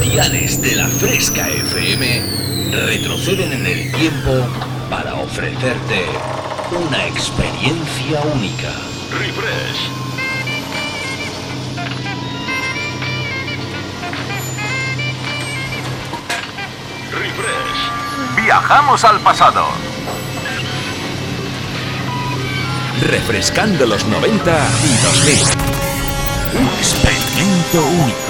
diales de la Fresca FM retroceden en el tiempo para ofrecerte una experiencia única. Refresh. Refresh. Viajamos al pasado. Refrescando los 90 y 2000. Un experimento único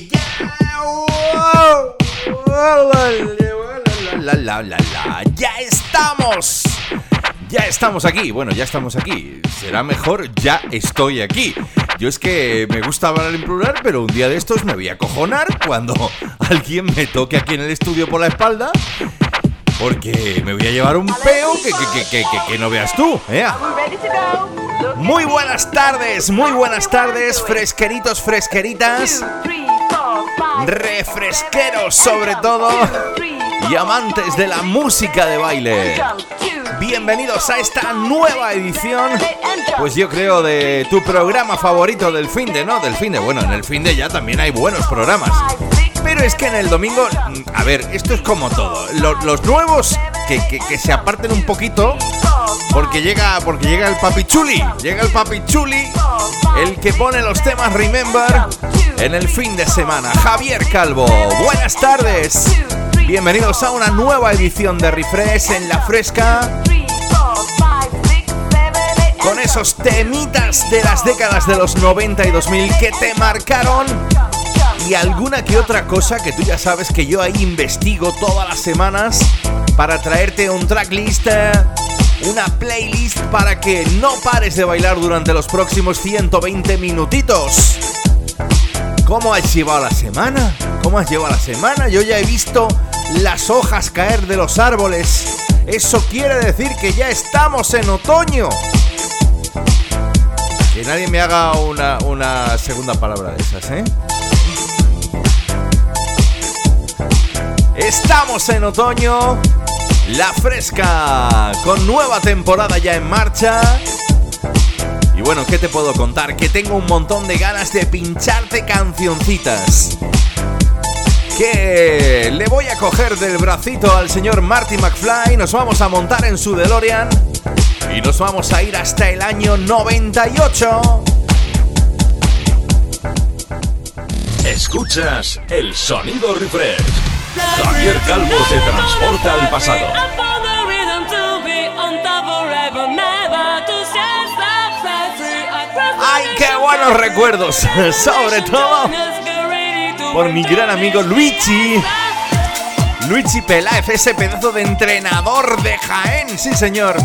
ya. ¡Wow! La, la, la, la. Ya estamos. Ya estamos aquí. Bueno, ya estamos aquí. Será mejor, ya estoy aquí. Yo es que me gusta hablar en plural, pero un día de estos me voy a cojonar cuando alguien me toque aquí en el estudio por la espalda. Porque me voy a llevar un peo que, que, que, que, que- no veas tú, ¿eh? Muy buenas tardes, muy buenas tardes, fresqueritos, fresqueritas, refresqueros sobre todo y amantes de la música de baile. Bienvenidos a esta nueva edición, pues yo creo de tu programa favorito del fin de, ¿no? Del fin de, bueno, en el fin de ya también hay buenos programas. Pero es que en el domingo, a ver, esto es como todo. Lo- Los, nuevos que, que- se aparten un poquito, porque llega, porque llega el papi chuli, llega el papi chuli, el que pone los temas Remember en el fin de semana. Javier Calvo, buenas tardes. Bienvenidos a una nueva edición de Refresh en la fresca con esos temitas de las décadas de los 90 y 2000 que te marcaron y alguna que otra cosa que tú ya sabes que yo ahí investigo todas las semanas para traerte un tracklist, eh, una playlist para que no pares de bailar durante los próximos 120 minutitos. ¿Cómo has llevado la semana? ¿Cómo has llevado la semana? Yo ya he visto las hojas caer de los árboles. Eso quiere decir que ya estamos en otoño. Que nadie me haga una, una segunda palabra de esas, ¿eh? Estamos en otoño, la fresca, con nueva temporada ya en marcha. Y bueno, ¿qué te puedo contar? Que tengo un montón de ganas de pincharte cancioncitas. Que le voy a coger del bracito al señor Marty McFly, nos vamos a montar en su DeLorean y nos vamos a ir hasta el año 98. Escuchas el sonido refresh. Javier Calvo te transporta al pasado. ¡Ay, qué buenos recuerdos! Sobre todo por mi gran amigo Luigi. Luigi Peláez, ese pedazo de entrenador de Jaén, sí señor.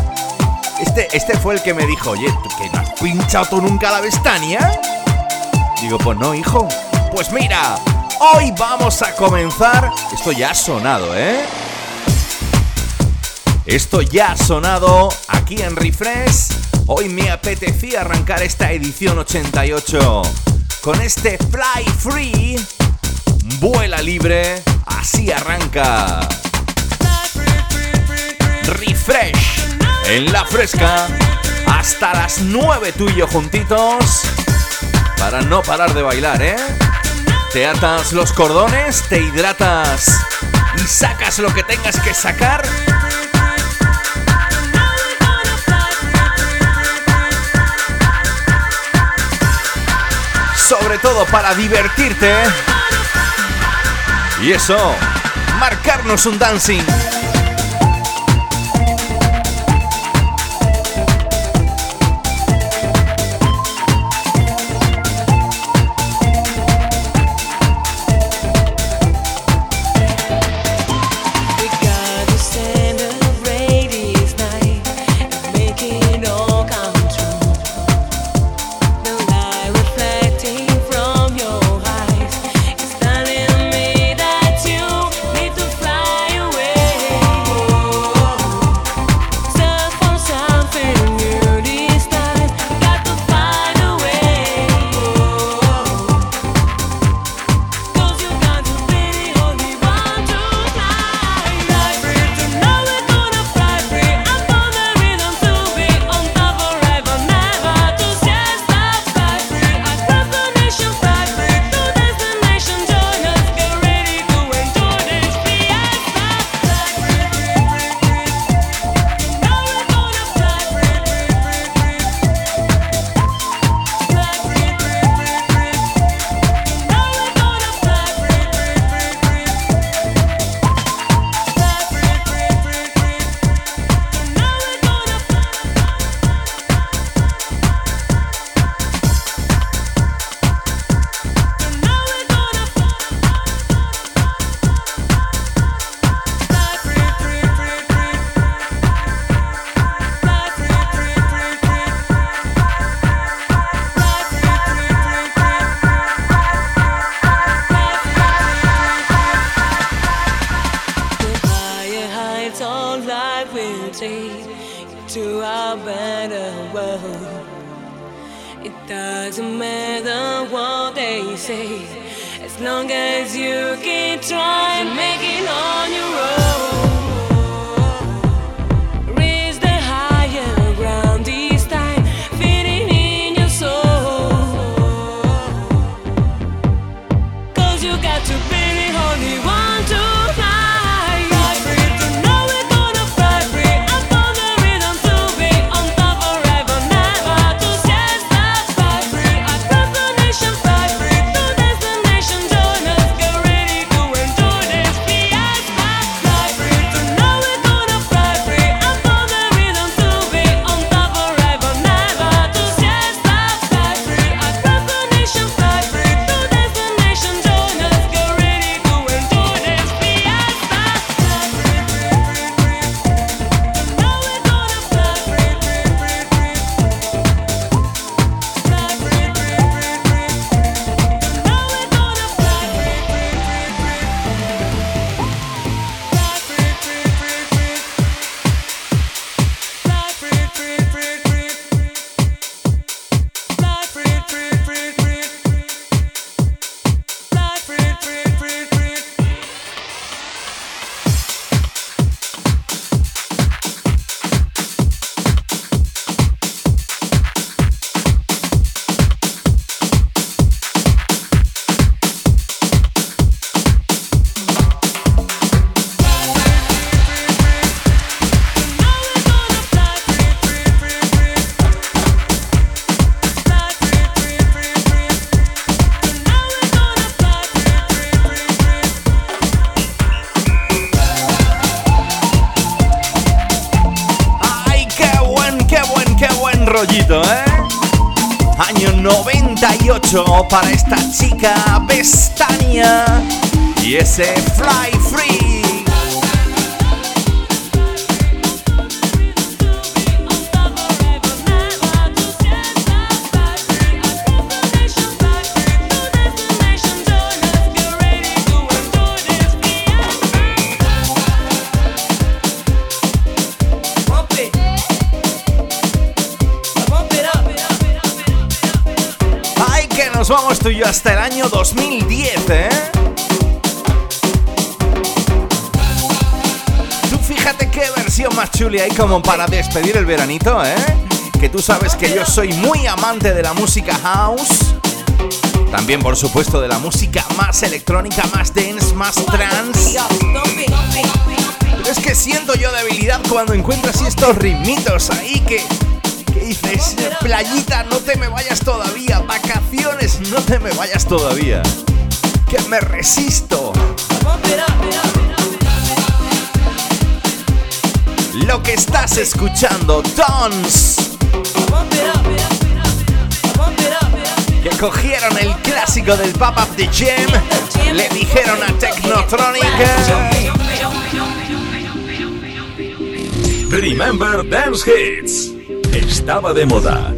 Este, este fue el que me dijo, oye, ¿tú ¿que no has pinchado tú nunca la Vestania? Digo, pues no, hijo. Pues mira, hoy vamos a comenzar. Esto ya ha sonado, ¿eh? Esto ya ha sonado aquí en Refresh. Hoy me apetecía arrancar esta edición 88 con este Fly Free. Vuela libre, así arranca. Refresh en la fresca hasta las 9 tú y yo juntitos para no parar de bailar, ¿eh? Te atas los cordones, te hidratas y sacas lo que tengas que sacar. sobre todo para divertirte. Y eso, marcarnos un dancing. Para esta chica Bestania y ese Fly Free. Vamos tú y yo hasta el año 2010, ¿eh? Tú fíjate qué versión más chuli hay como para despedir el veranito, ¿eh? Que tú sabes que yo soy muy amante de la música house. También, por supuesto, de la música más electrónica, más dance, más trance. Es que siento yo debilidad cuando encuentro así estos ritmitos ahí que ¿Qué dices? Playita, no te me vayas todavía. Vacaciones, no te me vayas todavía. Que me resisto. Lo que estás escuchando, Dons. Que cogieron el clásico del Pop Up The Jam, le dijeron a Technotronic. Remember Dance Hits. Estaba de moda.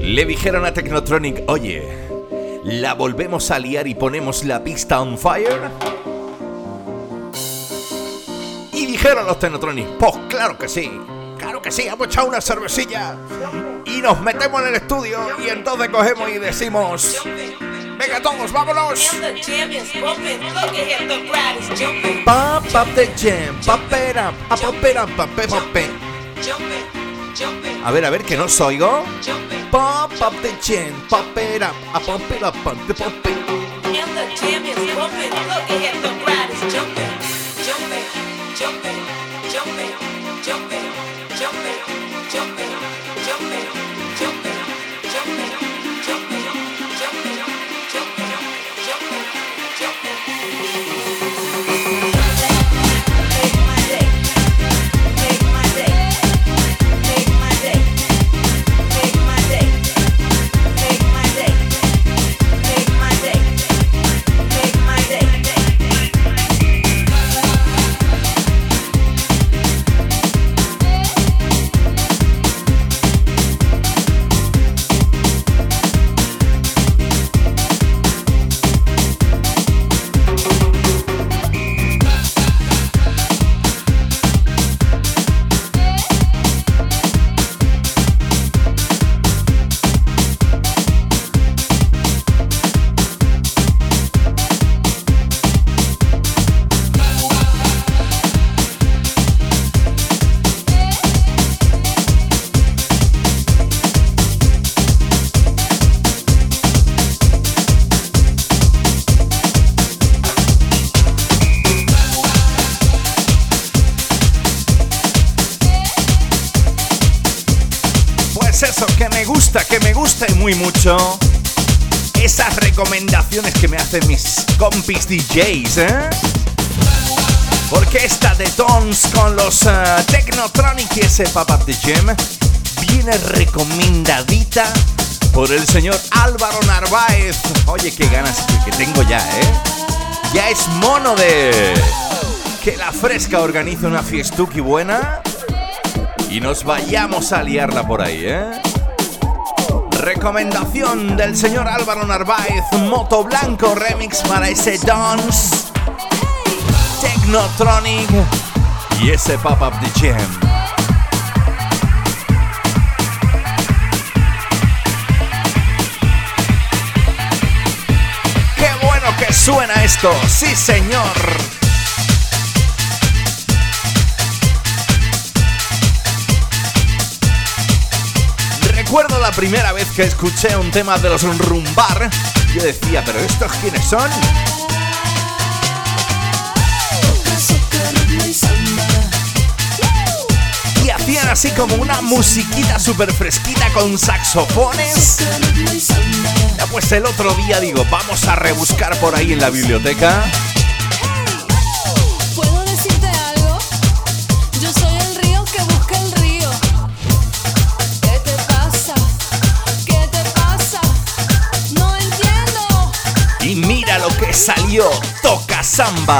Le dijeron a Technotronic, oye, ¿la volvemos a liar y ponemos la pista on fire? Y dijeron los Technotronic, pues claro que sí, claro que sí, hemos echado una cervecilla y nos metemos en el estudio y entonces cogemos y decimos... Venga todos, vámonos. Pop up the jam, pop it up, pop it up, pop it it. A ver, a ver, que no os oigo. Pop the jam, pop it a Esas recomendaciones que me hacen mis compis DJs, ¿eh? Porque esta de Tons con los eh, Technotronic y ese Pop Up the Gym viene recomendadita por el señor Álvaro Narváez. Oye, qué ganas que, que tengo ya, ¿eh? Ya es mono de que la fresca organice una fiestuki buena y nos vayamos a liarla por ahí, ¿eh? Recomendación del señor Álvaro Narváez, Moto Blanco Remix para ese Dance, Technotronic y ese Pop Up the Jam. ¡Qué bueno que suena esto! ¡Sí, señor! Recuerdo la primera vez que escuché un tema de los Rumbar. Yo decía, ¿pero estos quiénes son? Y hacían así como una musiquita súper fresquita con saxofones. Ya pues el otro día digo, vamos a rebuscar por ahí en la biblioteca. Salió, toca samba.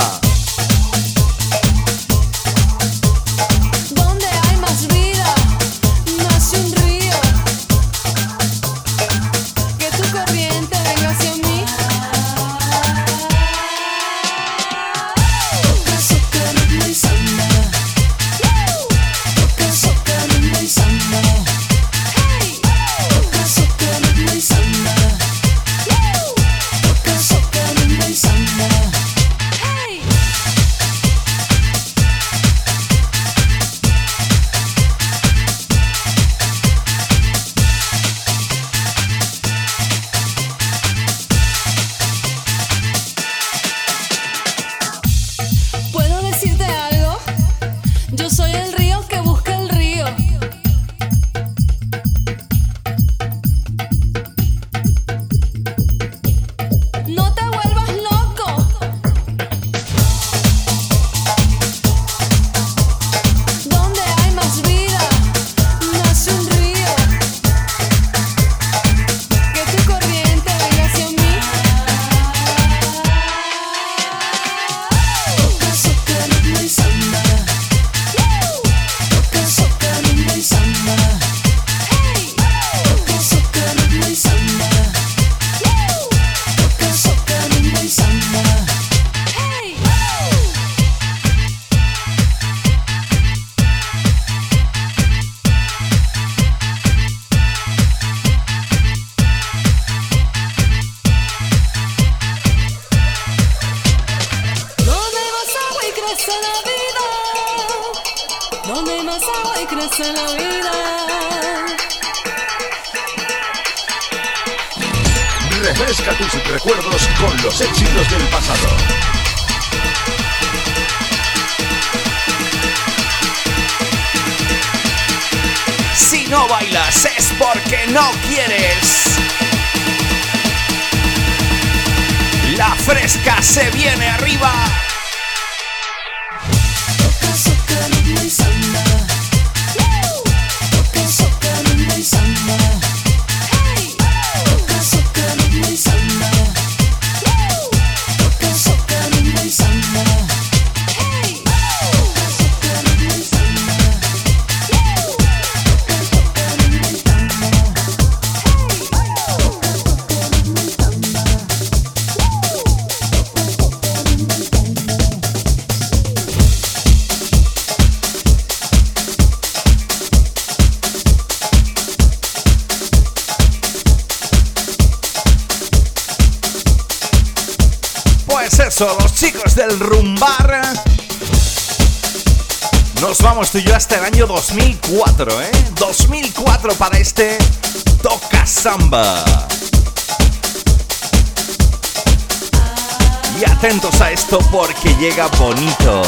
Porque llega bonito.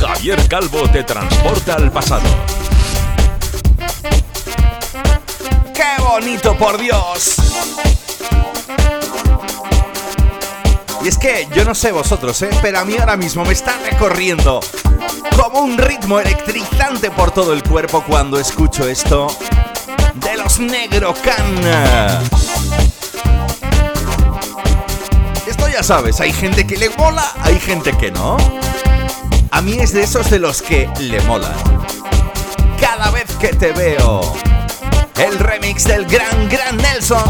Javier Calvo te transporta al pasado. ¡Qué bonito, por Dios! Y es que yo no sé vosotros, ¿eh? pero a mí ahora mismo me está recorriendo como un ritmo electrizante por todo el cuerpo cuando escucho esto Negro Can. Esto ya sabes, hay gente que le mola, hay gente que no. A mí es de esos de los que le molan. Cada vez que te veo, el remix del gran, gran Nelson.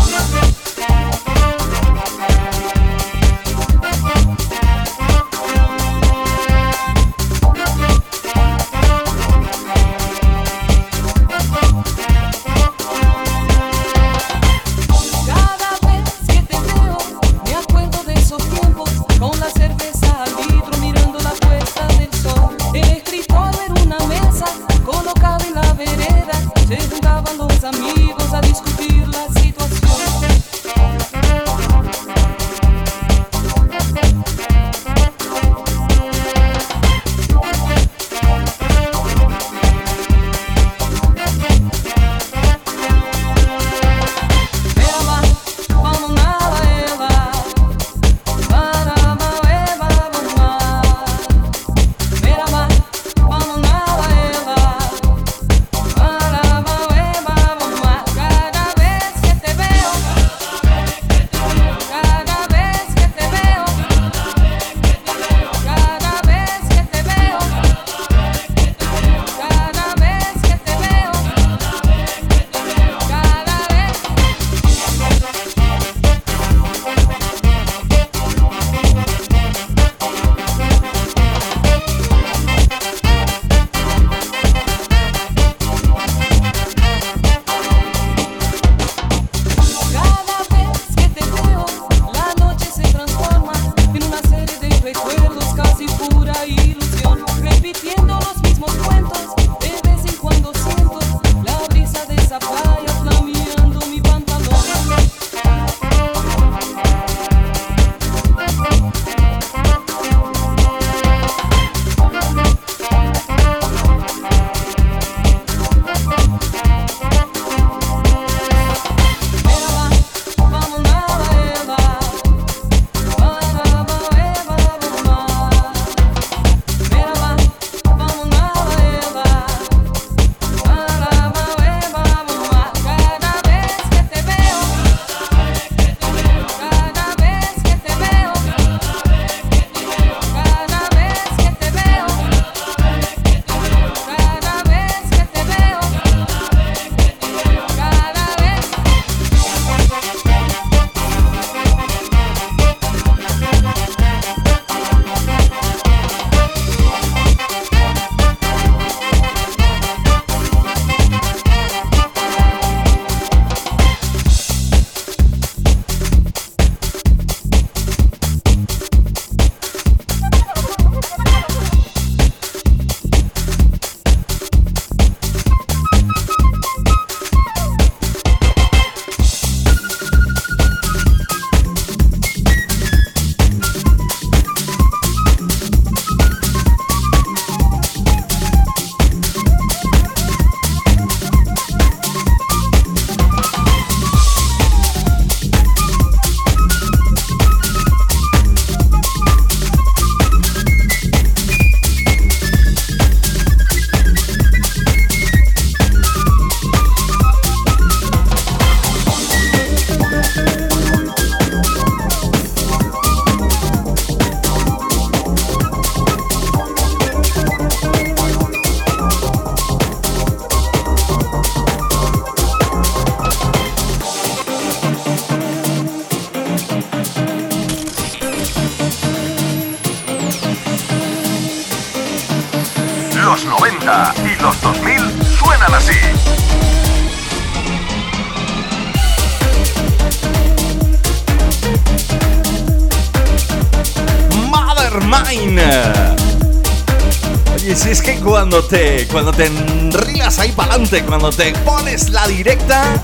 Cuando te cuando te enrilas ahí para adelante, cuando te pones la directa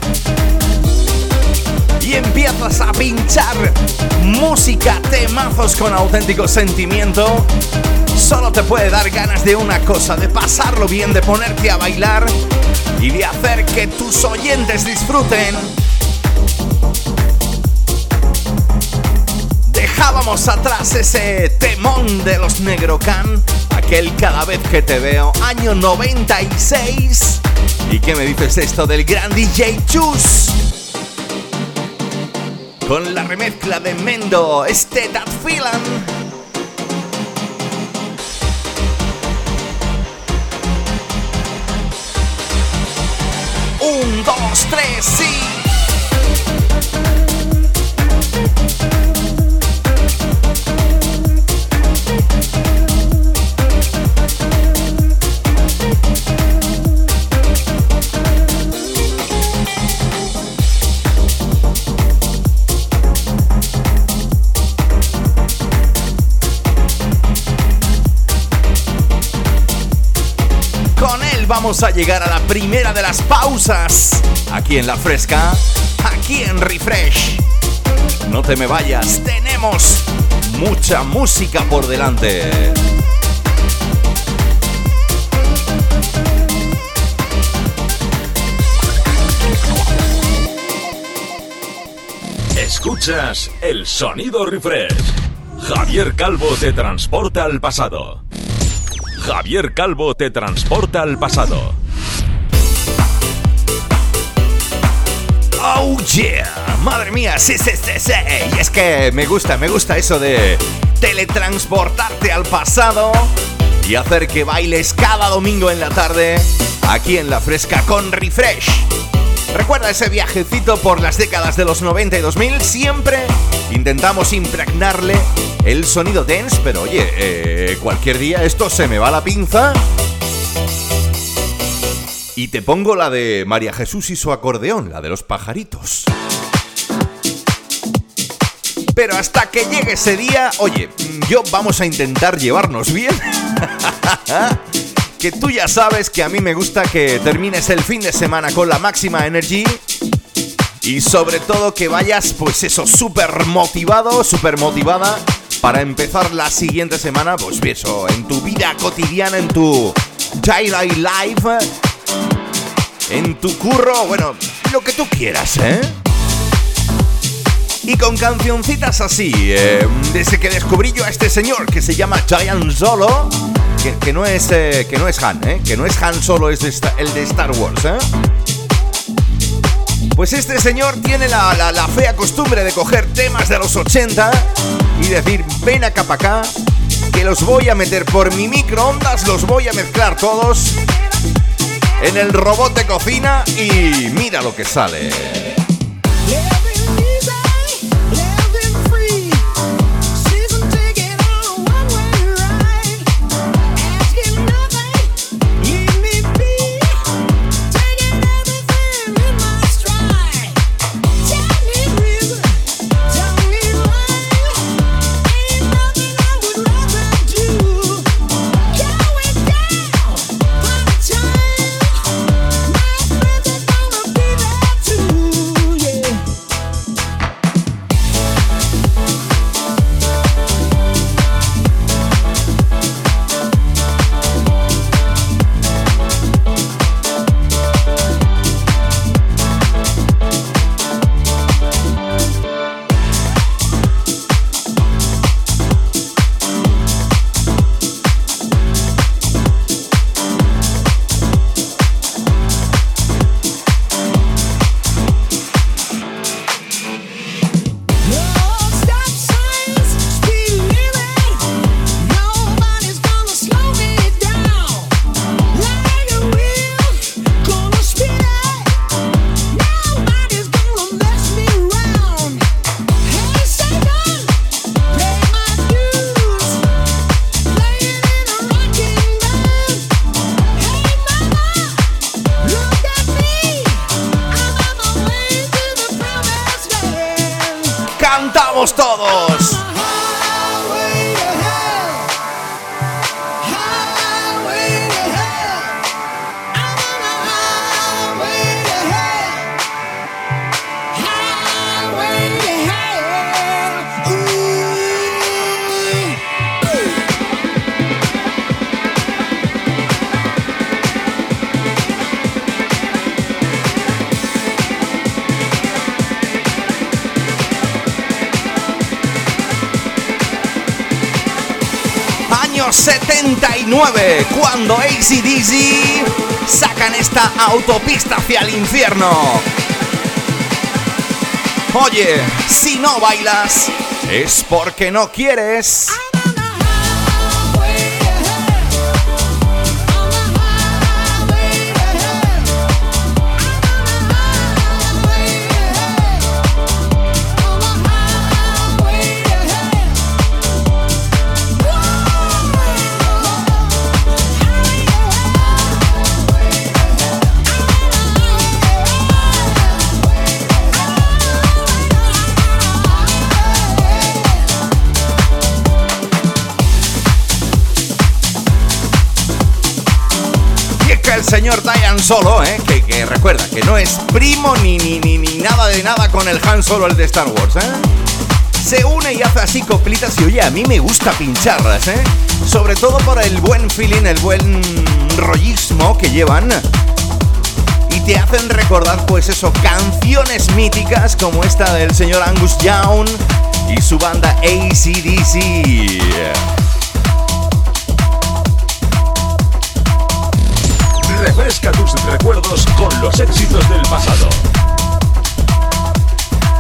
y empiezas a pinchar música, temazos con auténtico sentimiento, solo te puede dar ganas de una cosa, de pasarlo bien, de ponerte a bailar y de hacer que tus oyentes disfruten. Dejábamos atrás ese temón de los Negrocan, aquel cada vez que te veo, año 96. ¿Y qué me dices esto del gran DJ Chus? Con la remezcla de Mendo, este That Feeling. Vamos a llegar a la primera de las pausas. Aquí en La Fresca, aquí en Refresh. No te me vayas, tenemos mucha música por delante. Escuchas el sonido refresh. Javier Calvo te transporta al pasado. Javier Calvo te transporta al pasado. Oh yeah, madre mía, sí, sí, sí, sí. Y es que me gusta, me gusta eso de teletransportarte al pasado y hacer que bailes cada domingo en la tarde aquí en La Fresca con Refresh. Recuerda ese viajecito por las décadas de los 90 y 2000, siempre intentamos impregnarle el sonido dance, pero oye, eh, cualquier día esto se me va la pinza y te pongo la de María Jesús y su acordeón, la de los pajaritos. Pero hasta que llegue ese día, oye, yo vamos a intentar llevarnos bien. que tú ya sabes que a mí me gusta que termines el fin de semana con la máxima energy. Y sobre todo que vayas, pues eso, súper motivado, súper motivada para empezar la siguiente semana, pues eso, en tu vida cotidiana, en tu daily life, en tu curro, bueno, lo que tú quieras, ¿eh? Y con cancioncitas así, eh, desde que descubrí yo a este señor que se llama Giant Solo, que, que no, es, eh, que no es Han, ¿eh? Que no es Han Solo, es el de Star Wars, ¿eh? Pues este señor tiene la, la- fea costumbre de coger temas de los 80 y decir, ven acá para acá, que los voy a meter por mi microondas, los voy a mezclar todos en el robot de cocina y mira lo que sale. Todos. 79, cuando ACDC sacan esta autopista hacia el infierno. Oye, si no bailas, es porque no quieres. Señor Diane Solo, ¿eh? que, recuerda que no es primo ni, ni, ni, ni nada de nada con el Han Solo, el de Star Wars, ¿eh? se une y hace así coplitas y oye, a mí me gusta pincharlas, ¿eh? Sobre todo por el buen feeling, el buen rollismo que llevan. Y te hacen recordar, pues eso, canciones míticas como esta del señor Angus Young y su banda ACDC. Refresca tus recuerdos con los éxitos del pasado.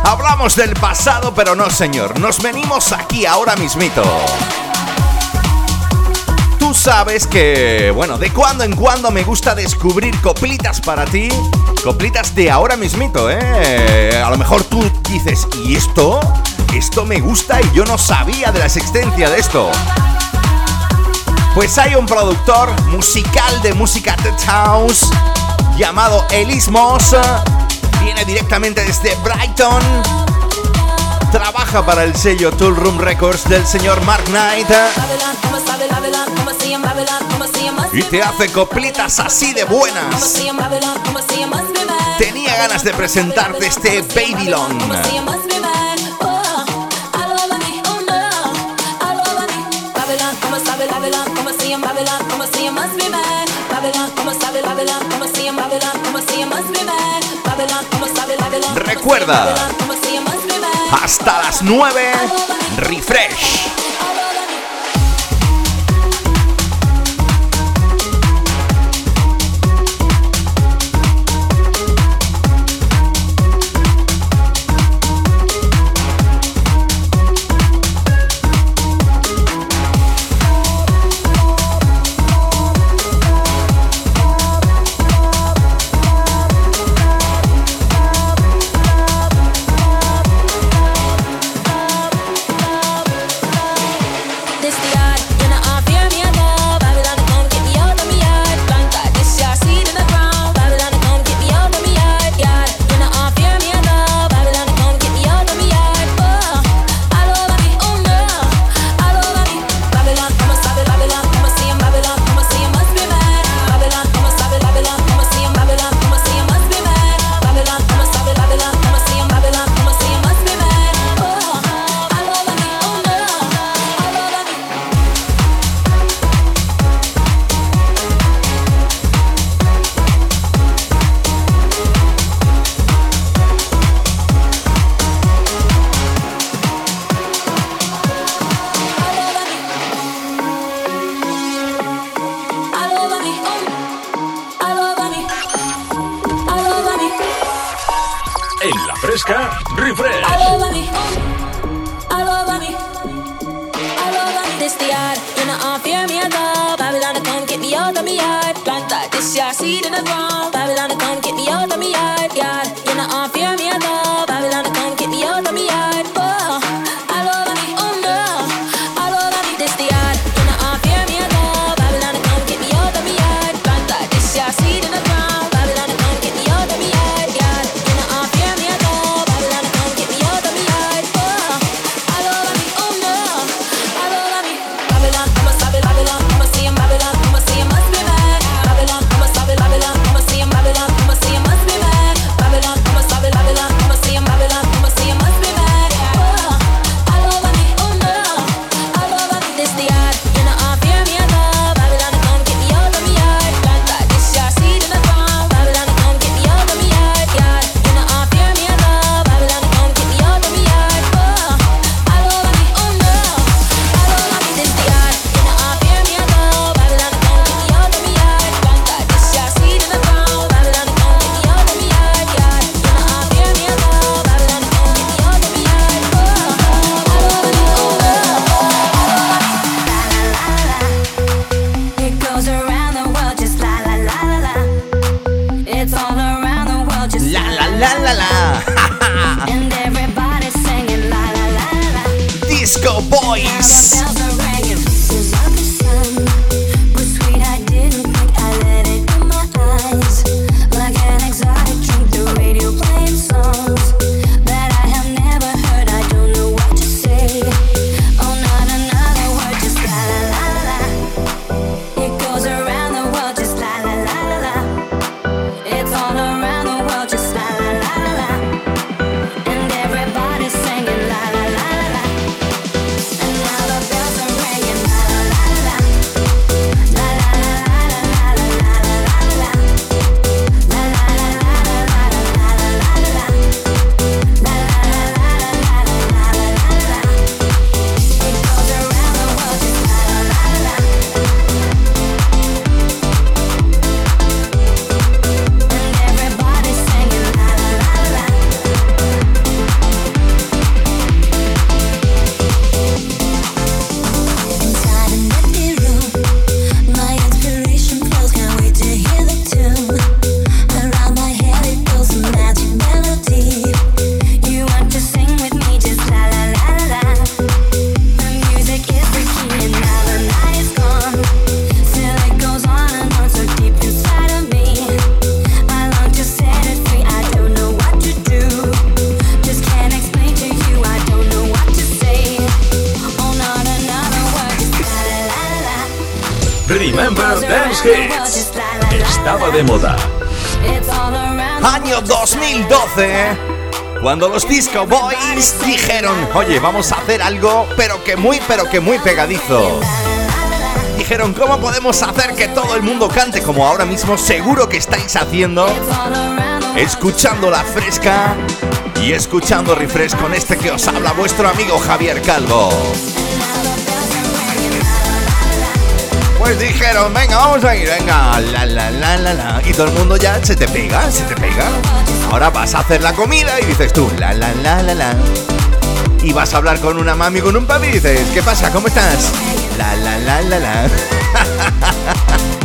Hablamos del pasado, pero no, señor. Nos venimos aquí ahora mismito. Tú sabes que, bueno, de cuando en cuando me gusta descubrir coplitas para ti. Coplitas de ahora mismito, ¿eh? A lo mejor tú dices, ¿y esto? Esto me gusta y yo no sabía de la existencia de esto. Pues hay un productor musical de música de house llamado Elis Moss. Viene directamente desde Brighton. Trabaja para el sello Tool Room Records del señor Mark Knight. Y te hace coplitas así de buenas. Tenía ganas de presentarte este Babylon. Recuerda, hasta las 9, refresh. Los Disco Boys dijeron, oye, vamos a hacer algo, pero que muy, pero que muy pegadizo. Dijeron, ¿cómo podemos hacer que todo el mundo cante como ahora mismo seguro que estáis haciendo? Escuchando la fresca y escuchando refresh con este que os habla vuestro amigo Javier Calvo. Pues dijeron, venga, vamos a ir, venga, la la la la la. Y todo el mundo ya se te pega, se te pega. Ahora vas a hacer la comida y dices tú, la la la la la. Y vas a hablar con una mami, con un papi y dices, ¿qué pasa? ¿Cómo estás? La la la la la.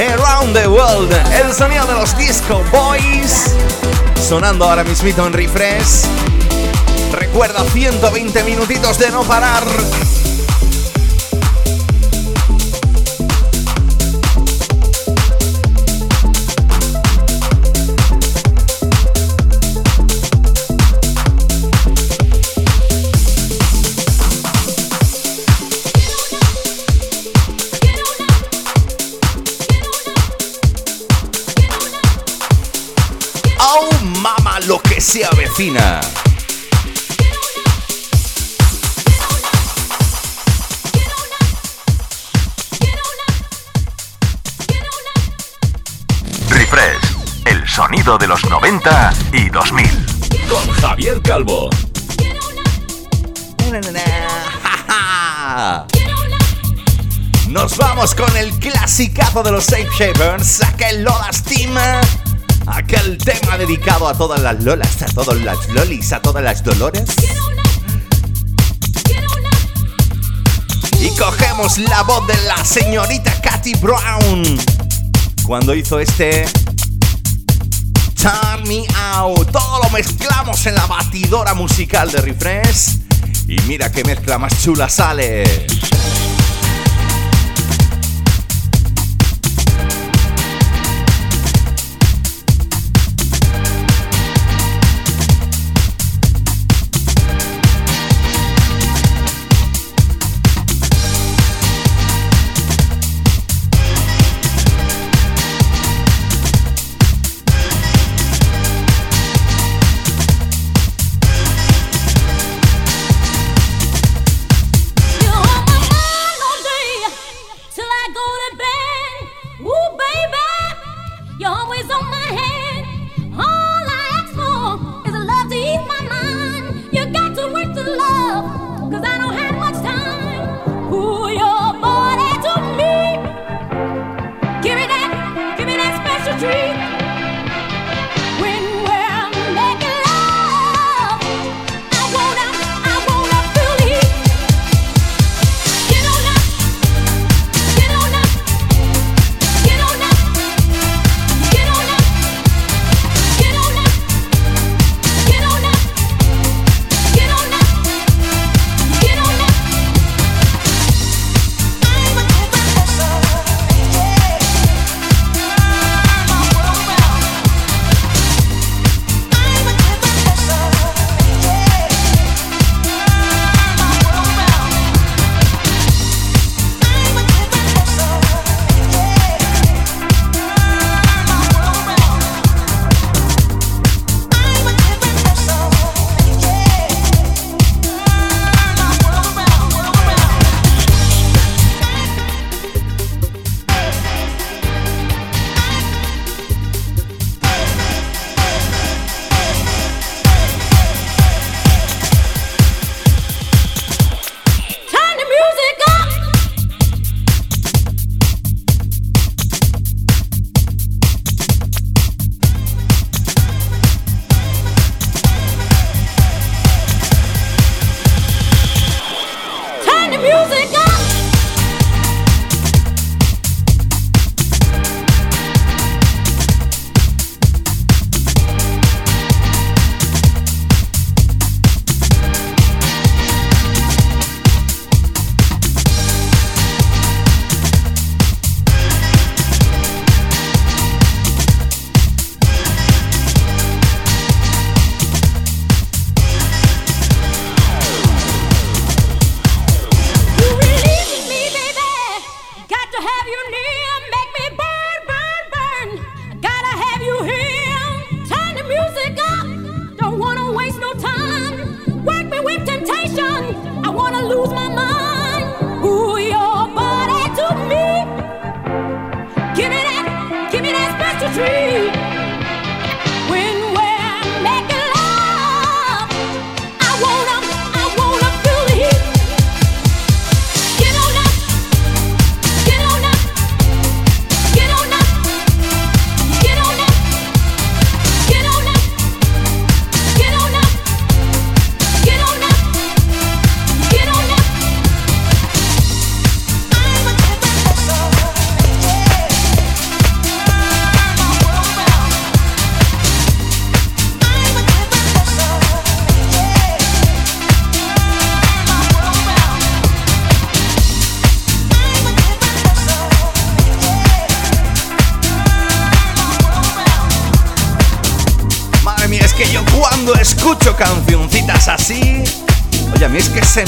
Around the World, el sonido de los Disco Boys. Sonando ahora mismito en refresh. Recuerda 120 minutitos de no parar. De los Safe Shapers, aquel Lola Steam, aquel tema dedicado a todas las Lolas, a todas las Lolis, a todas las Dolores. Y cogemos la voz de la señorita Katy Brown cuando hizo este Turn Me Out. Todo lo mezclamos en la batidora musical de Refresh. Y mira qué mezcla más chula sale.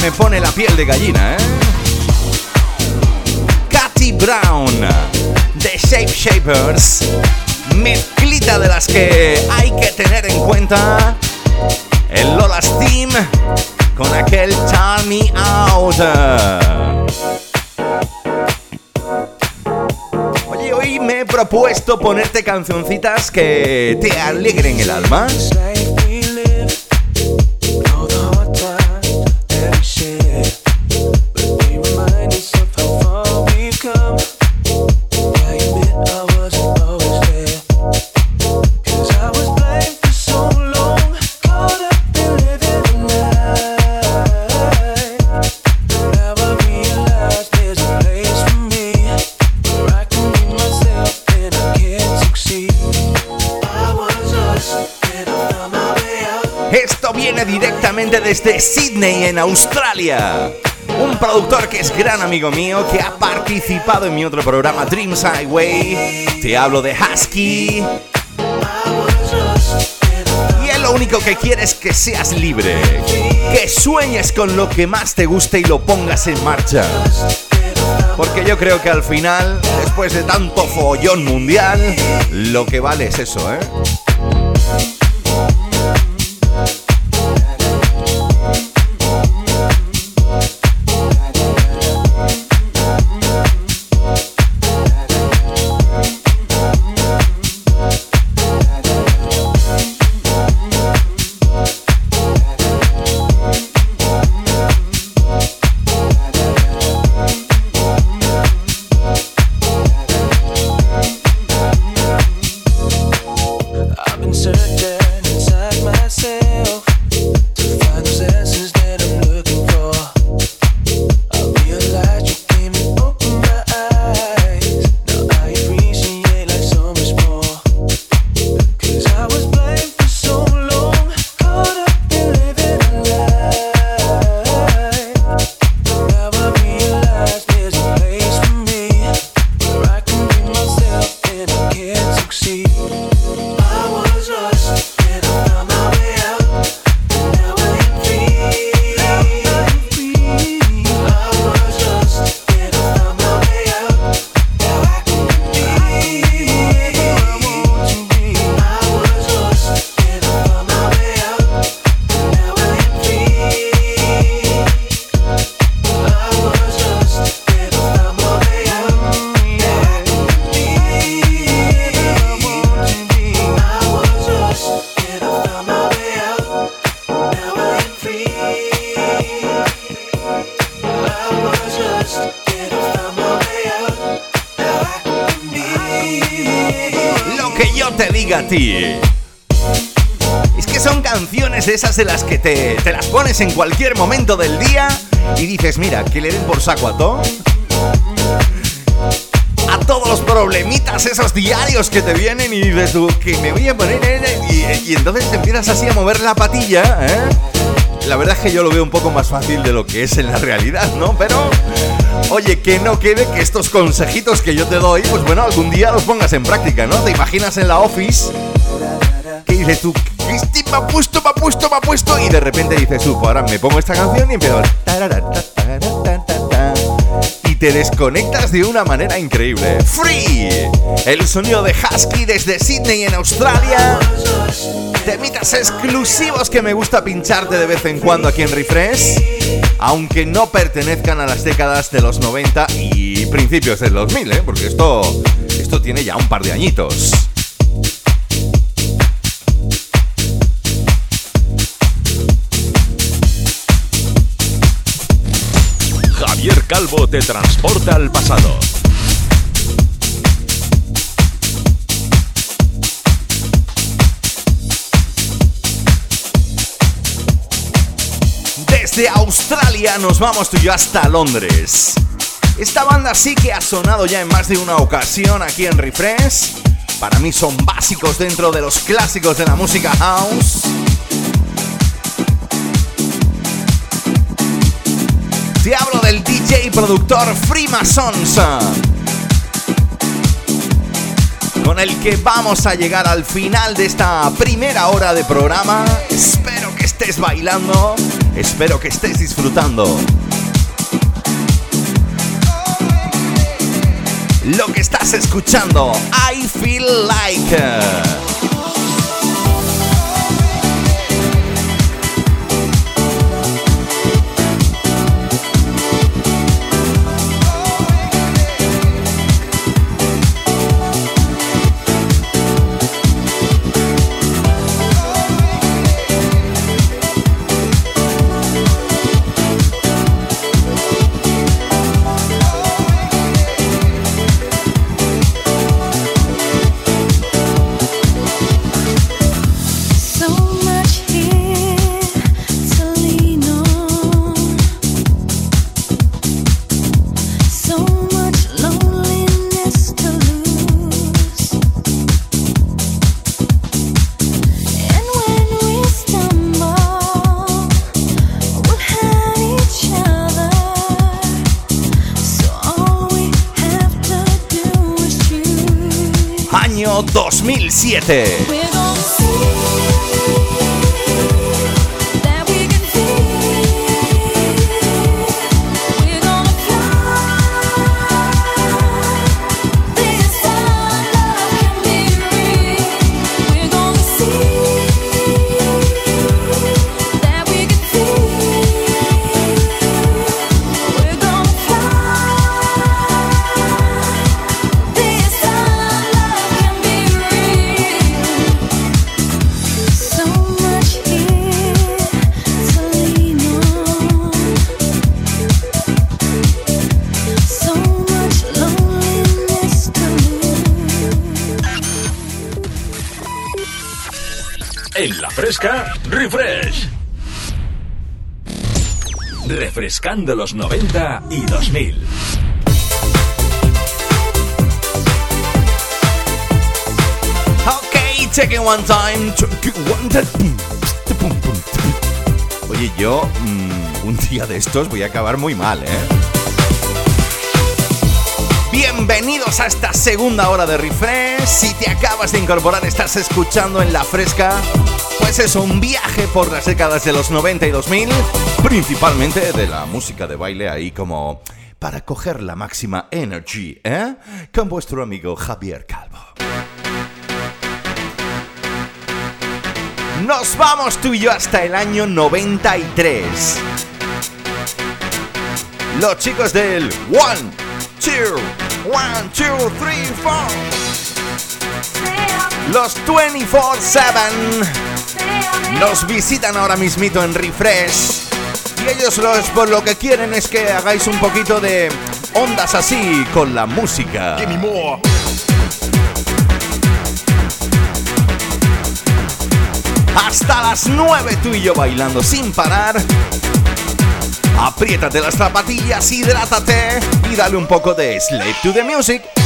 Me pone la piel de gallina, ¿eh? Katy Brown, The Shape Shapers, mezclita de las que hay que tener en cuenta. El Lola's Team con aquel Turn Me Out. Oye, hoy me he propuesto ponerte cancioncitas que te alegren el alma. Viene directamente desde Sydney, en Australia. Un productor que es gran amigo mío, que ha participado en mi otro programa Dreams Highway. Te hablo de Husky. Y él lo único que quiere es que seas libre. Que sueñes con lo que más te guste y lo pongas en marcha. Porque yo creo que al final, después de tanto follón mundial, lo que vale es eso, ¿eh? Pones en cualquier momento del día y dices, mira, que le den por saco a todo. A todos los problemitas, esos diarios que te vienen y dices tú, que me voy a poner en el-". y, entonces te empiezas así a mover la patilla, ¿eh? La verdad es que yo lo veo un poco más fácil de lo que es en la realidad, ¿no? Pero, oye, que no quede que estos consejitos que yo te doy, pues bueno, algún día los pongas en práctica, ¿no? Te imaginas en la office que dices tú, Cristi me ha puesto, puesto, me ha puesto, y de repente dices pues ahora me pongo esta canción y empiezo. Y te desconectas de una manera increíble. Free, el sonido de Husky desde Sydney en Australia. Temitas exclusivos que me gusta pincharte de vez en cuando aquí en Refresh, aunque no pertenezcan a las décadas de los 90 y principios del 2000, ¿eh? porque esto Esto tiene ya un par de añitos. Calvo te transporta al pasado. Desde Australia nos vamos tú y yo hasta Londres. Esta banda sí que ha sonado ya en más de una ocasión aquí en Refresh. Para mí son básicos dentro de los clásicos de la música house. Te hablo del Y productor Freemasons. Con el que vamos a llegar al final de esta primera hora de programa. Espero que estés bailando. Espero que estés disfrutando. Lo que estás escuchando, I Feel Like. 2007. En la fresca, refresh. Refrescando los 90 y 2000. Ok, it one time. Oye, yo mm, un día de estos voy a acabar muy mal, ¿eh? Bienvenidos a esta segunda hora de refresh. Si te acabas de incorporar, estás escuchando en la fresca. Pues es un viaje por las décadas de los 90 y 2000, principalmente de la música de baile ahí como para coger la máxima energy, ¿eh? Con vuestro amigo Javier Calvo. Nos vamos tú y yo hasta el año 93. Los chicos del One, Two, One, Two, Three, Four. Los 24-7 nos visitan ahora mismito en Refresh. Y ellos los, por lo que quieren es que hagáis un poquito de ondas así con la música. Hasta las 9 tú y yo bailando sin parar. Apriétate las zapatillas, hidrátate y dale un poco de Slave to the Music.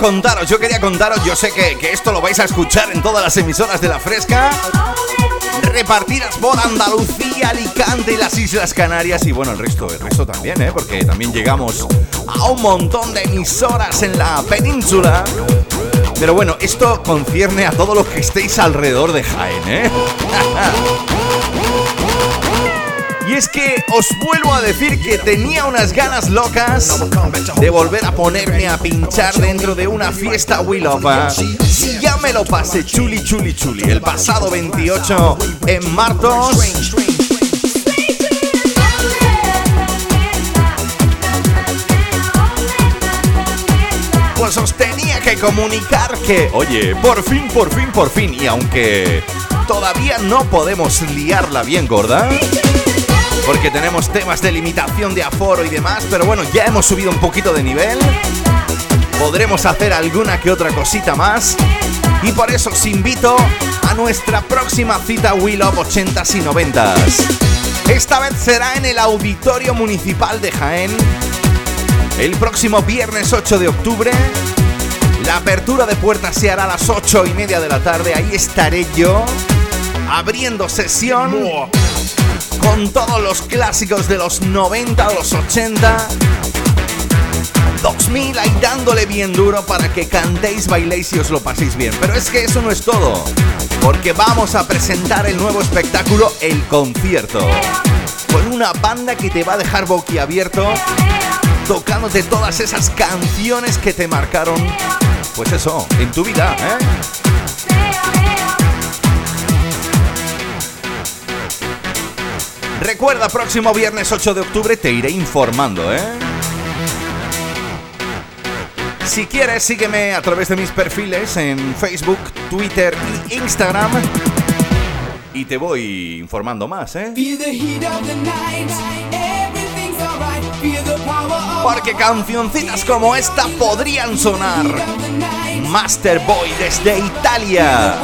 Contaros, yo quería contaros, yo sé que, que esto lo vais a escuchar en todas las emisoras de la fresca, repartidas por Andalucía, Alicante y las Islas Canarias y bueno, el resto, el resto también, ¿eh? porque también llegamos a un montón de emisoras en la península. Pero bueno, esto concierne a todos los que estéis alrededor de Jaén, ¿eh? Es que os vuelvo a decir que tenía unas ganas locas de volver a ponerme a pinchar dentro de una fiesta Willopa. Si ya me lo pasé chuli chuli chuli el pasado 28 en Martos. Pues os tenía que comunicar que, oye, por fin, por fin, por fin, y aunque todavía no podemos liarla bien gorda, porque tenemos temas de limitación de aforo y demás, pero bueno, ya hemos subido un poquito de nivel. Podremos hacer alguna que otra cosita más. Y por eso os invito a nuestra próxima cita Will of 80s y 90s. Esta vez será en el Auditorio Municipal de Jaén. El próximo viernes 8 de octubre. La apertura de puertas se hará a las 8 y media de la tarde. Ahí estaré yo abriendo sesión con todos los clásicos de los 90, los 80, 2000, ahí dándole bien duro para que cantéis, bailéis y os lo paséis bien. Pero es que eso no es todo, porque vamos a presentar el nuevo espectáculo El Concierto, con una banda que te va a dejar boquiabierto, tocándote todas esas canciones que te marcaron, pues eso, en tu vida, ¿eh? Recuerda, próximo viernes 8 de octubre te iré informando, ¿eh? Si quieres, sígueme a través de mis perfiles en Facebook, Twitter y Instagram. Y te voy informando más, ¿eh? Porque cancioncitas como esta podrían sonar. Master Boy desde Italia.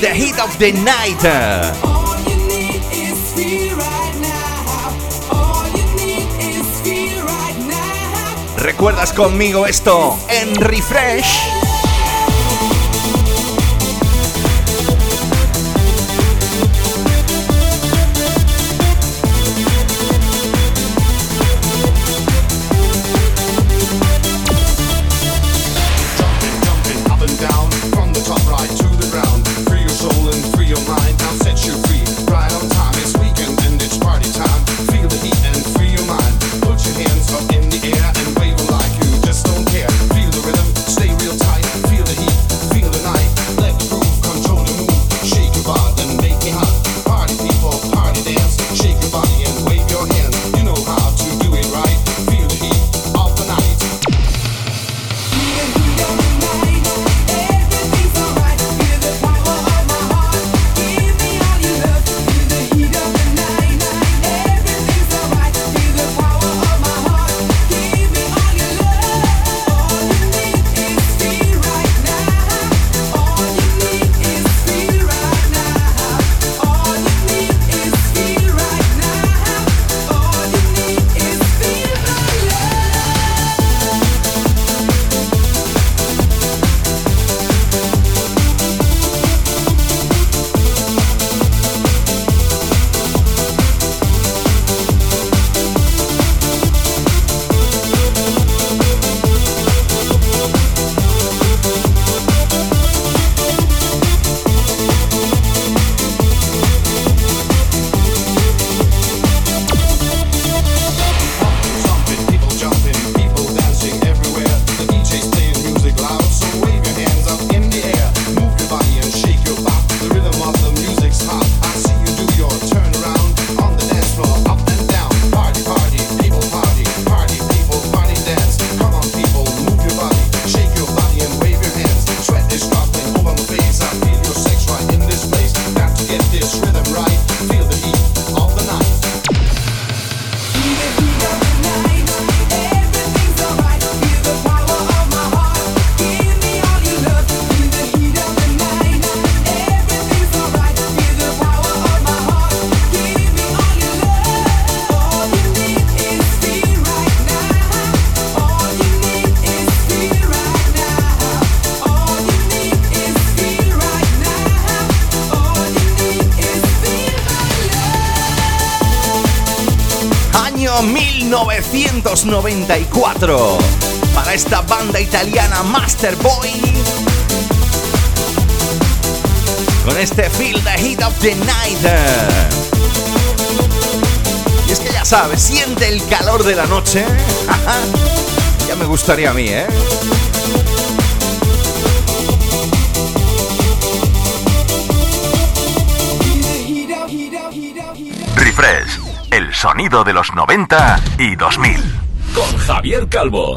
The heat of the night. ¿Recuerdas conmigo esto en Refresh? 1994 para esta banda italiana Masterboy. Con este Feel the Heat of the Night. Y es que ya sabes, siente el calor de la noche. ya me gustaría a mí, ¿eh? Refresh, el sonido de los 90 y 2000. Con Javier Calvo.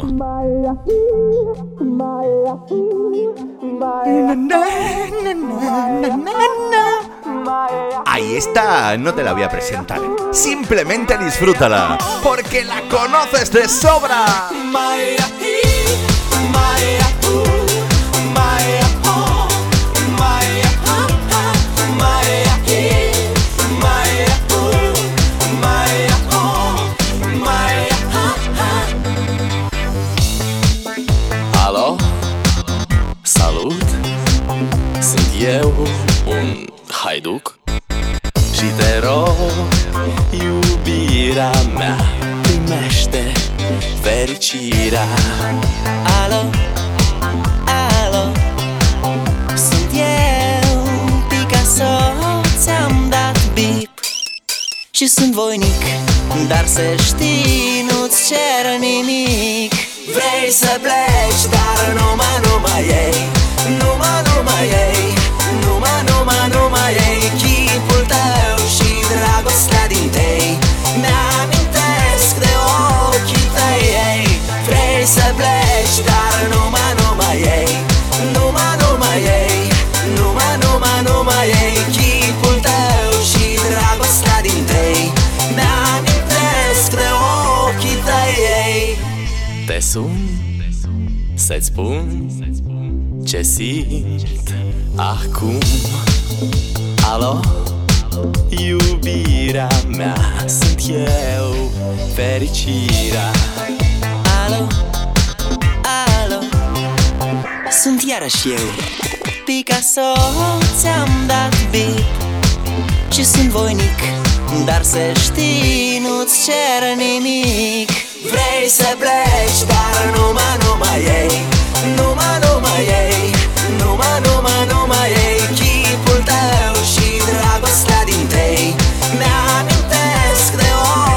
Ahí está, no te la voy a presentar. Simplemente disfrútala, porque la conoces de sobra. Haiduc Și te rog, iubirea mea Primește fericirea. Alo, alo Sunt eu, Picasso Ți-am dat bip. Și sunt voinic Dar să știi, nu-ți cer nimic. Vrei să pleci, dar numai, numai ei Numai, numai ei Numai, numai, numai ei Chipul tău și dragostea din tei. Mi-amintesc de ochii tăi ei. Vrei să pleci, dar numai, numai ei. Numai, numai ei. Numai, numai, numai ei Chipul tău și dragostea din tei. Mi-amintesc de ochii tăi ei. Te sun să-ți spun ce simt acum. Alo, iubirea mea Sunt eu, fericirea. Alo, alo? Sunt iarăși eu. Picasso Ți-am dat bip Și sunt voinic Dar să știi Nu-ți cer nimic. Vrei să pleci Dar numai, numai ei Numai, numai ei Numai, numai, numai ei Chipul tău și dragostea din tei Mi-amintesc de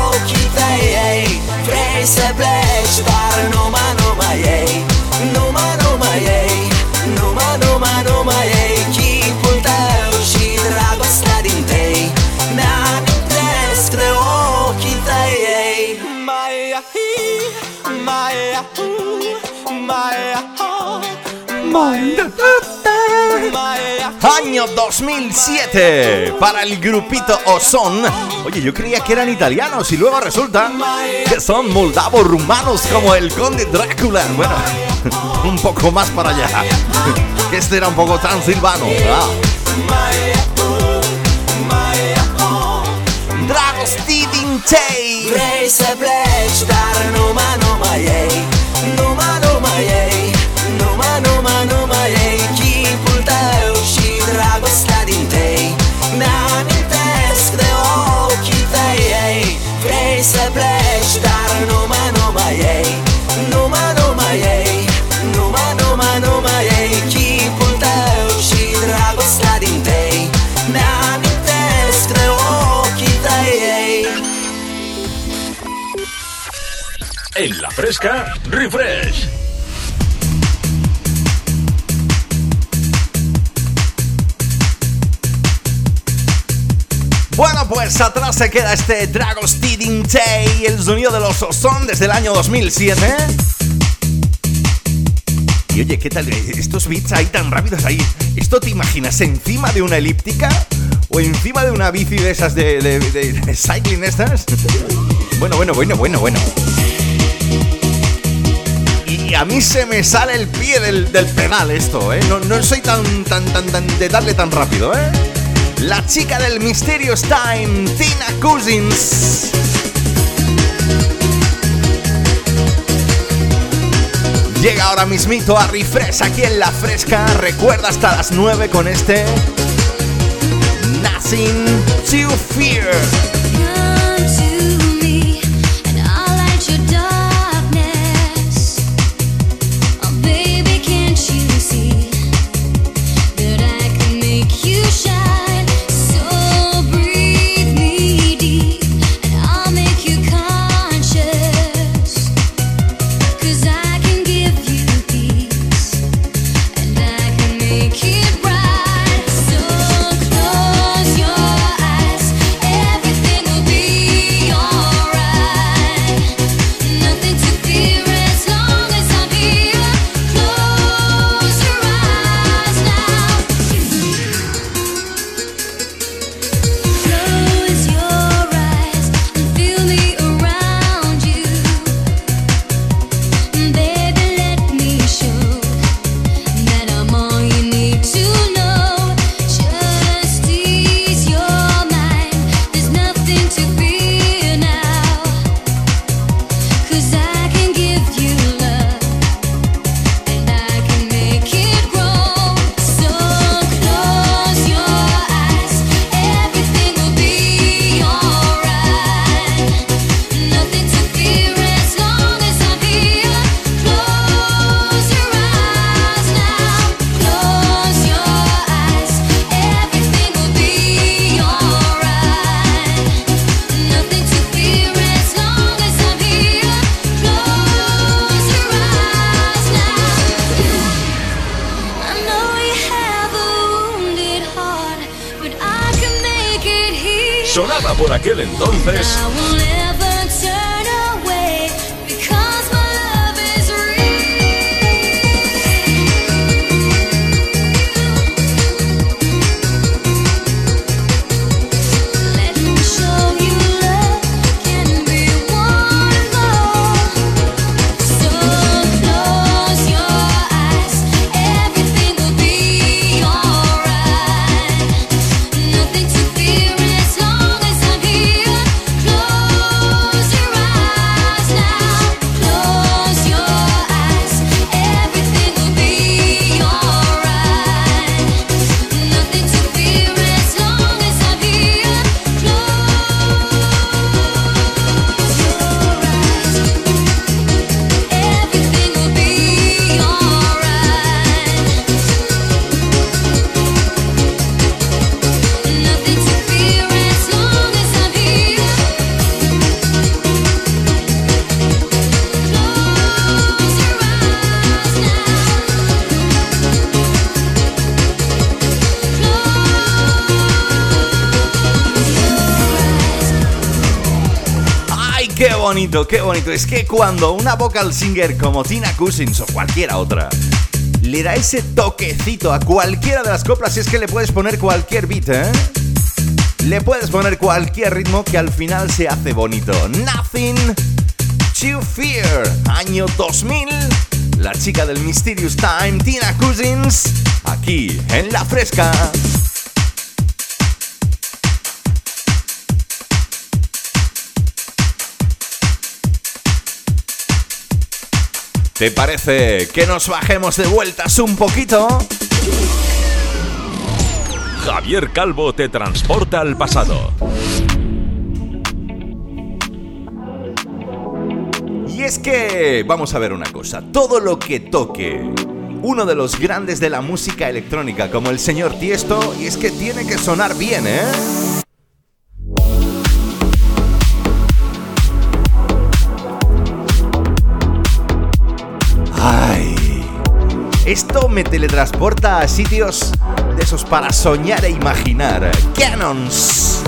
ochii tăi ei. Vrei să pleci Año 2007 para el grupito Ozon. Oye, yo creía que eran italianos y luego resulta que son moldavos rumanos como el conde Drácula. Bueno, un poco más para allá. Este era un poco transilvano. Ah. Dragostea din tei Vrei să pleci, dar fresca, refresh. Bueno, pues atrás se queda este Dragostea din tei El sonido de los Ozon desde el año 2007 Y oye, ¿qué tal? Estos beats ahí tan rápidos ahí. ¿Esto te imaginas encima de una elíptica? ¿O encima de una bici de esas de cycling estas? Bueno, bueno, bueno, bueno, bueno. A mí se me sale el pie del, del pedal esto, ¿eh? No, no soy tan, tan, tan, tan de darle tan rápido, ¿eh? La chica del Mysterious Time, Tina Cousins. Llega ahora mismito a Refresh aquí en La Fresca. Recuerda hasta las 9 con este Nothing to Fear. Bonito, qué bonito! Es que cuando una vocal singer como Tina Cousins o cualquiera otra le da ese toquecito a cualquiera de las coplas, es que le puedes poner cualquier beat, ¿eh? Le puedes poner cualquier ritmo que al final se hace bonito. Nothing to Fear, año 2000. La chica del Mysterious Time, Tina Cousins, aquí en La Fresca. ¿Te parece que nos bajemos de vueltas un poquito? Javier Calvo te transporta al pasado. Y es que, vamos a ver una cosa, todo lo que toque uno de los grandes de la música electrónica como el señor Tiesto, y es que tiene que sonar bien, ¿eh? Esto me teletransporta a sitios de esos para soñar e imaginar. Canons.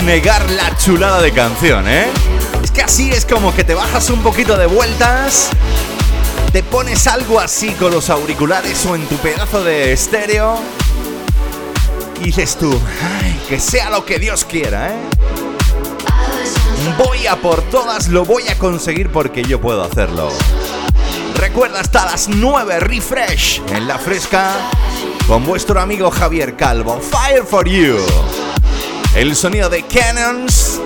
Negar la chulada de canción, ¿eh? Es que así es como que te bajas un poquito de vueltas, te pones algo así con los auriculares o en tu pedazo de estéreo y dices tú, "Ay, que sea lo que Dios quiera, ¿eh? Voy a por todas, lo voy a conseguir porque yo puedo hacerlo. Recuerda hasta las 9 Refresh en la fresca con vuestro amigo Javier Calvo. Fire for You. El sonido de Cannons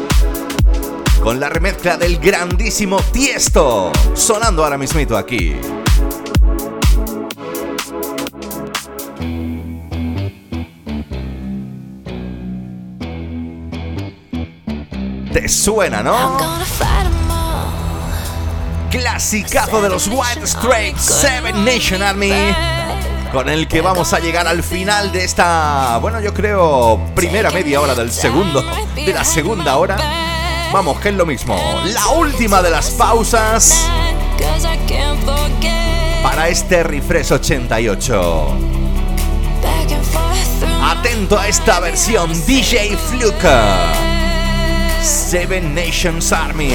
con la remezcla del grandísimo Tiesto sonando ahora mismito aquí. Te suena, ¿no? Clasicazo de los White Straight Seven Nation Army con el que vamos a llegar al final de esta, bueno, yo creo, primera media hora del segundo, de la segunda hora. Vamos, que es lo mismo. La última de las pausas para este Refresh 88. Atento a esta versión DJ Fluka. Seven Nations Army.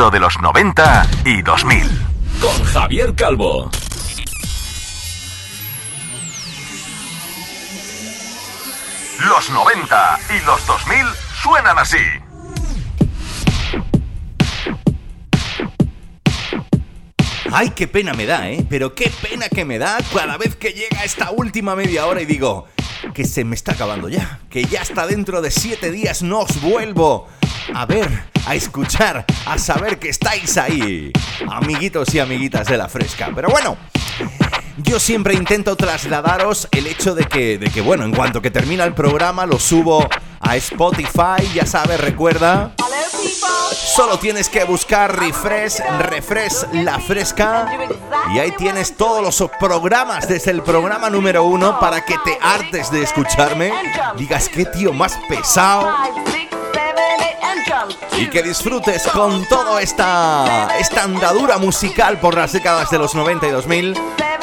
Sonido de los 90 y 2000. Con Javier Calvo. Los 90 y los 2000 suenan así. Ay, qué pena me da, ¿eh? Pero qué pena que me da cada vez que llega esta última media hora y digo que se me está acabando ya. Que ya hasta dentro de siete días no os vuelvo a ver, a escuchar, a saber que estáis ahí. Amiguitos y amiguitas de la fresca. Pero bueno, yo siempre intento trasladaros el hecho de que, de que, bueno, en cuanto que termina el programa lo subo a Spotify, ya sabes, recuerda. Solo tienes que buscar Refresh, Refresh La Fresca y ahí tienes todos los programas desde el programa número uno para que te hartes de escucharme. Digas qué tío más pesado y que disfrutes con toda esta, esta andadura musical por las décadas de los 90 y 2000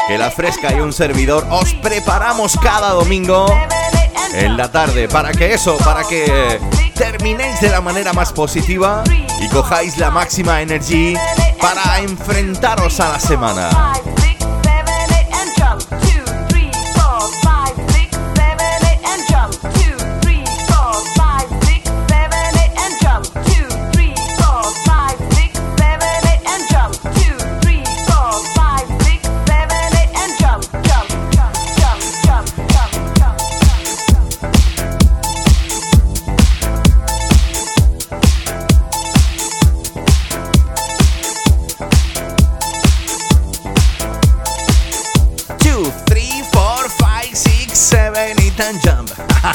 que La Fresca y un servidor os preparamos cada domingo en la tarde para que eso, para que terminéis de la manera más positiva y cojáis la máxima energía para enfrentaros a la semana.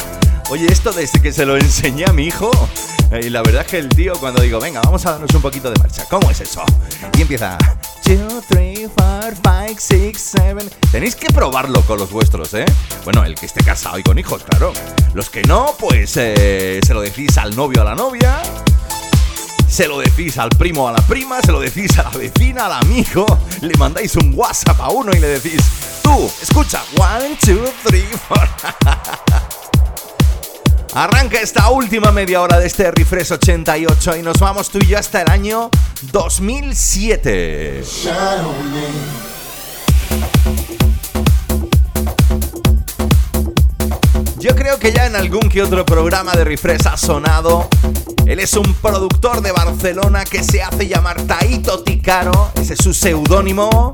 Oye, esto desde que se lo enseñé a mi hijo, eh, y la verdad es que el tío cuando digo, venga, vamos a darnos un poquito de marcha, ¿cómo es eso? Y empieza... 2, 3, 4, 5, 6, 7... Tenéis que probarlo con los vuestros, ¿eh? Bueno, el que esté casado y con hijos, claro. Los que no, pues eh, se lo decís al novio o a la novia, se lo decís al primo o a la prima, se lo decís a la vecina, al amigo, le mandáis un WhatsApp a uno y le decís, tú, escucha, one, two, three, four. Arranca esta última media hora de este Refresh 88 y nos vamos tú y yo hasta el año 2007. Yo creo que ya en algún que otro programa de Refresh ha sonado. Él es un productor de Barcelona que se hace llamar Taito Ticaro, ese es su seudónimo.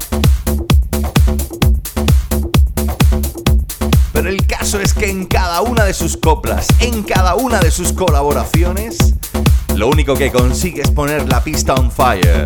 Pero el caso es que en cada una de sus coplas, en cada una de sus colaboraciones, lo único que consigue es poner la pista on fire.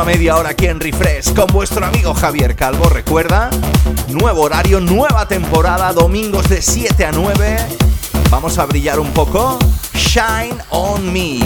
Media hora aquí en Refresh con vuestro amigo Javier Calvo. Recuerda, nuevo horario, nueva temporada, domingos de 7 a 9. Vamos a brillar un poco. Shine on me.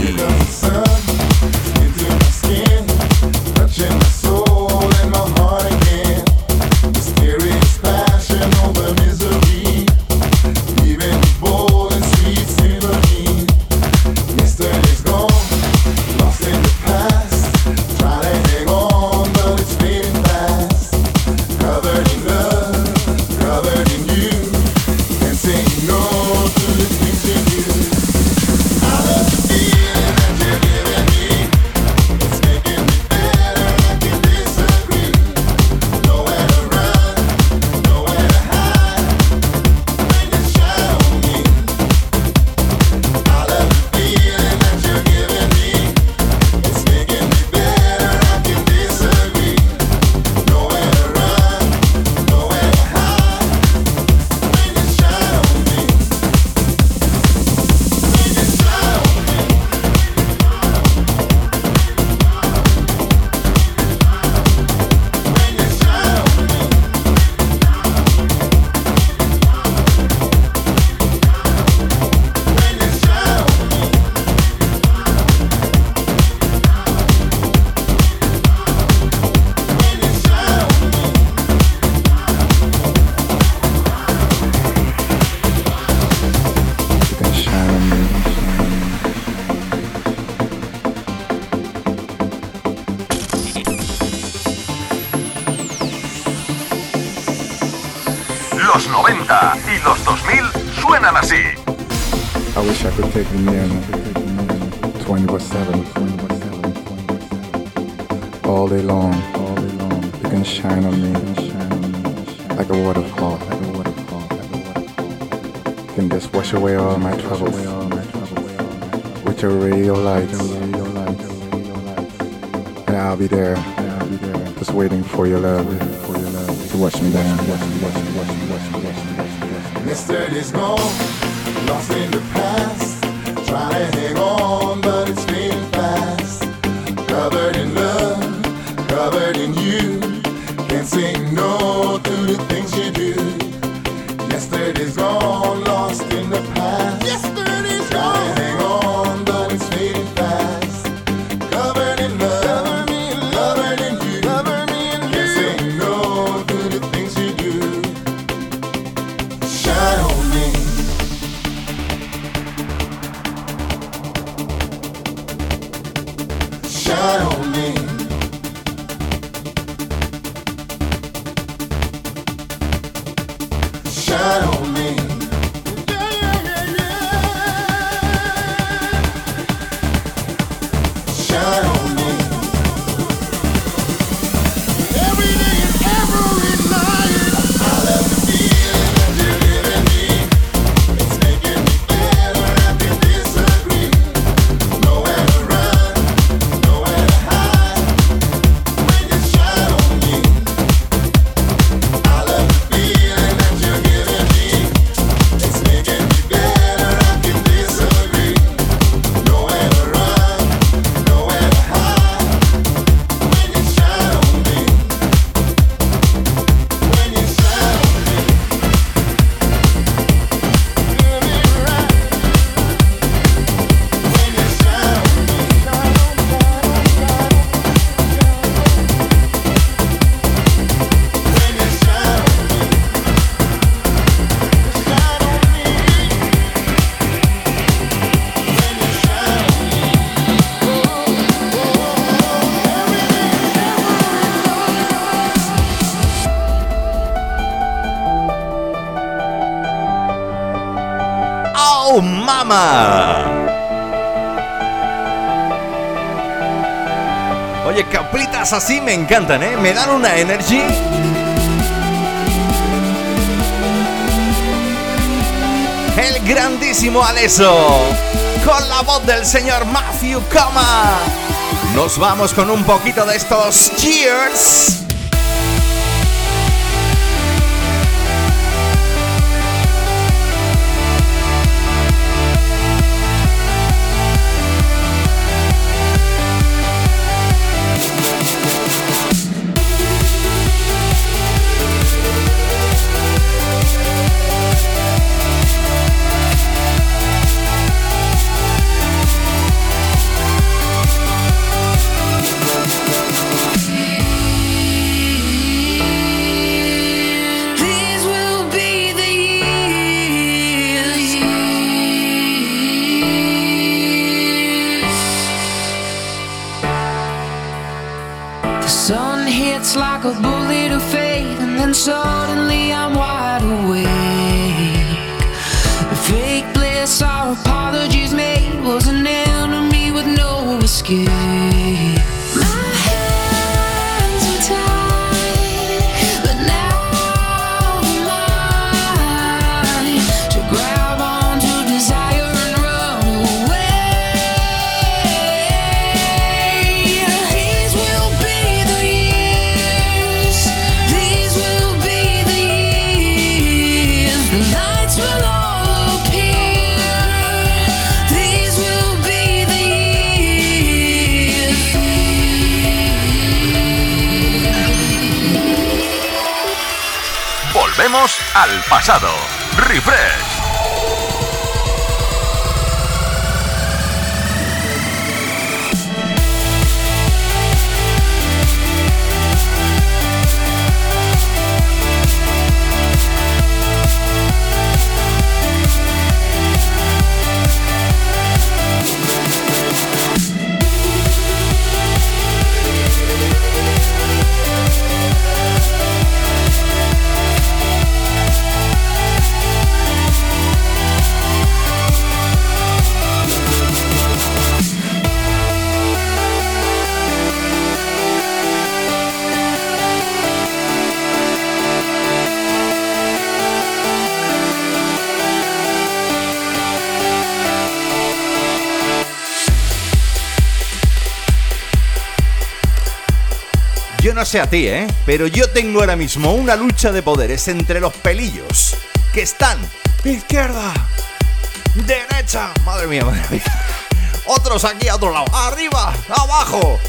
Así me encantan, ¿eh? Me dan una energy. El grandísimo Aleso. Con la voz del señor Matthew Coma. Nos vamos con un poquito de estos cheers. Hits like a bullet of fate, and then suddenly I'm wide awake. Al pasado. Refresh. Sé a ti, ¿eh? Pero yo tengo ahora mismo una lucha de poderes entre los pelillos que están izquierda, derecha, madre mía, madre mía. Otros aquí a otro lado, arriba, abajo.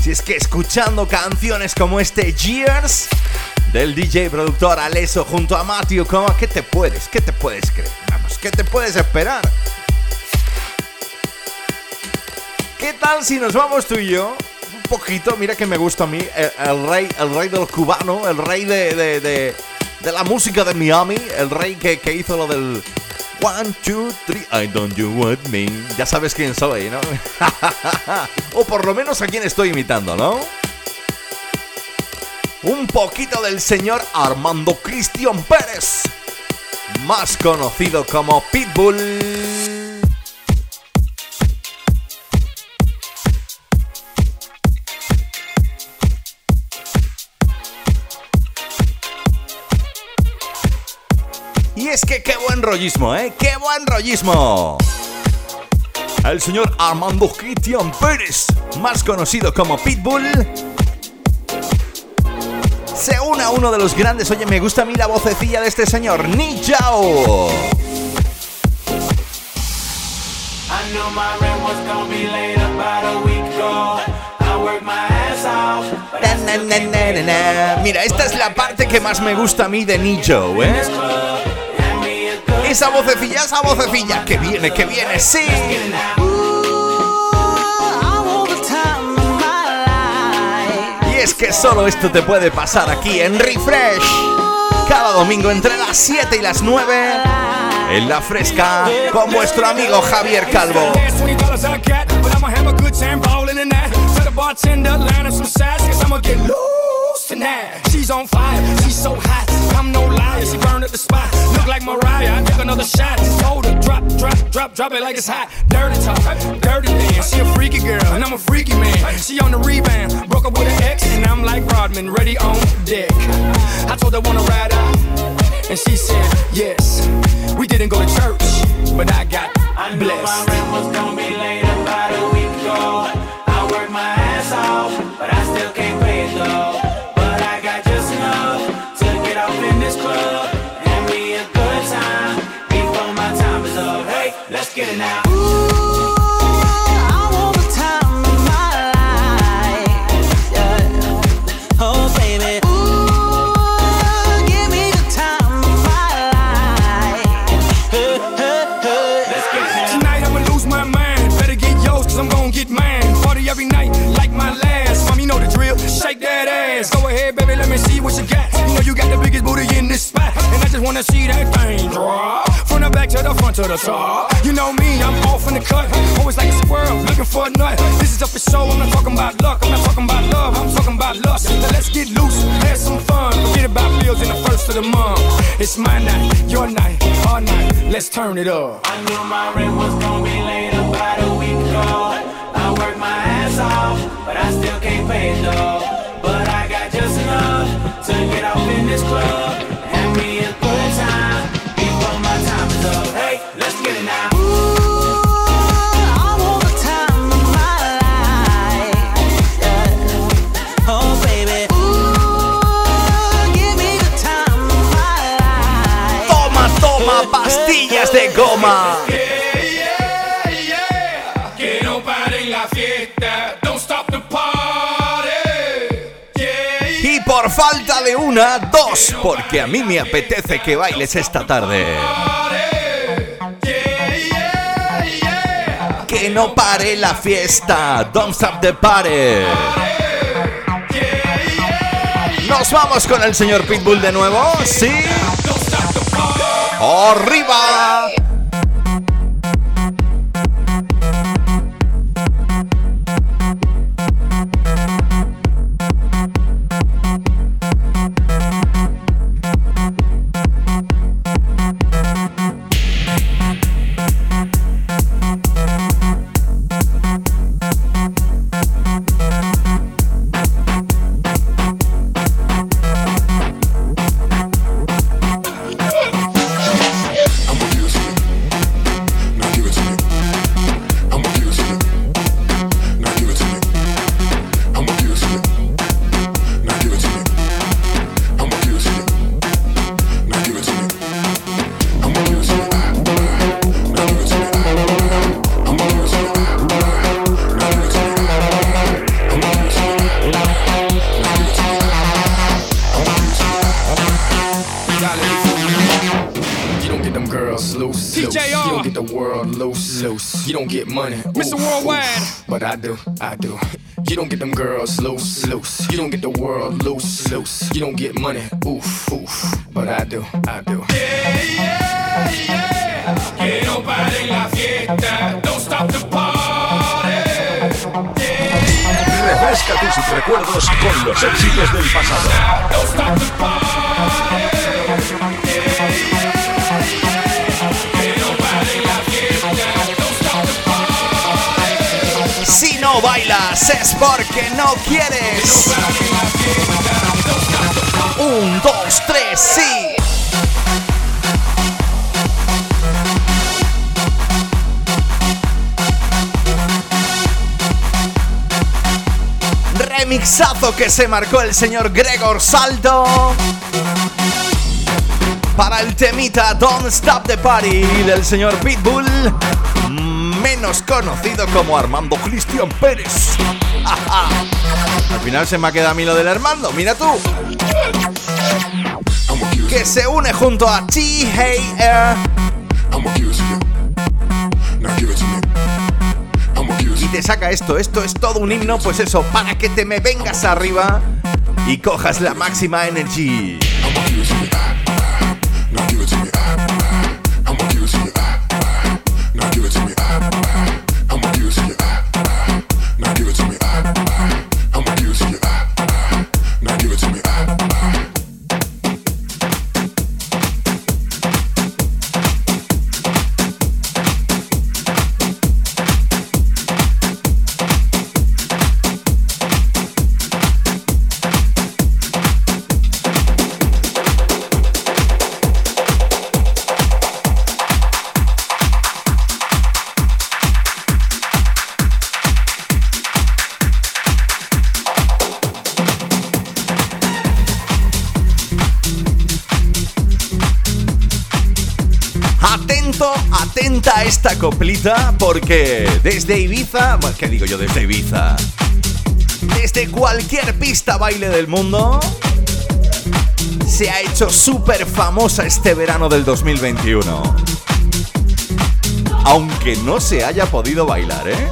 Si es que escuchando canciones como este Years del DJ productor Aleso junto a Matthew, ¿cómo? ¿qué te puedes? ¿Qué te puedes creer? Vamos, ¿qué te puedes esperar? ¿Qué tal si nos vamos tú y yo? Poquito, mira que me gusta a mí, el, rey, el rey del cubano, el rey de, de, de- de la música de Miami, el rey que, que hizo lo del One, two, three, I don't you want me. Ya sabes quién soy, ¿no? o por lo menos a quién estoy imitando, ¿no? Un poquito del señor Armando Cristian Pérez. más conocido como Pitbull. Es que qué buen rollismo, ¿eh? ¡Qué buen rollismo! El señor Armando Cristian Pérez, más conocido como Pitbull, se une a uno de los grandes. Oye, me gusta a mí la vocecilla de este señor, Nichao. I knew my rent was gonna be late about a week ago. I worked my ass off. but I Na, na, na, na, na, na. Mira, esta es la parte que más me gusta a mí de Nicho, ¿eh? Esa vocecilla, esa vocecilla, que viene, que viene, sí. Y es que solo esto te puede pasar aquí en Refresh. Cada domingo entre las 7 y las 9 en la fresca con vuestro amigo Javier Calvo. She's on fire, she's so hot. I'm no liar, she burned up the spot. Look like Mariah, I took another shot. Told her, drop, drop, drop, drop it like it's hot. Dirty talk, dirty dance. She a freaky girl, and I'm a freaky man. She on the rebound, broke up with an ex, and I'm like Rodman, ready on deck. I told her wanna ride out, and she said yes. We didn't go to church, but I got I knew my rent was gonna be late about a week ago. Just wanna see that thing drop. From the back to the front to the top. You know me, I'm off in the cut. Always like a squirrel, looking for a nut. This is up for show, I'm not talking about luck. I'm not talking about love, I'm talking about lust. Now let's get loose, have some fun. Forget about bills in the first of the month. It's my night, your night, our night. Let's turn it up. I knew my rent was gonna be late about a week ago. I worked my ass off, but I still can't pay it though. But I got just enough to get off in this club pastillas de goma. Que no paren la fiesta. Don't stop the party. Y por falta de una, dos, porque a mí me apetece que bailes esta tarde. Que no pare la fiesta, don't stop the party. Nos vamos con el señor Pitbull de nuevo, ¿sí? ¡Arriba! Get money. Mr. Oof, Worldwide. oof. But I do, I do. You don't get them girls loose. loose. You don't get the world loose. loose. You don't get money. Oof, oof. But I do, I do. Yeah, yeah, Que no paren la fiesta. Don't stop the party. Refresca tus recuerdos con los éxitos del pasado. Don't stop the party. Es porque no quieres. Un, dos, tres, sí. Remixazo que se marcó el señor Gregor Salto para el temita Don't Stop the Party del señor Pitbull, menos conocido como Armando Cristian Pérez. Al final se me ha quedado a mí lo del Armando, mira tú. Que se une junto a T-Hey Y te saca esto, esto es todo un himno, pues eso, para que te me vengas arriba y cojas la máxima energy. Esta coplita porque desde Ibiza, bueno, ¿qué digo yo desde Ibiza? Desde cualquier pista baile del mundo se ha hecho súper famosa este verano del 2021. Aunque no se haya podido bailar, ¿eh?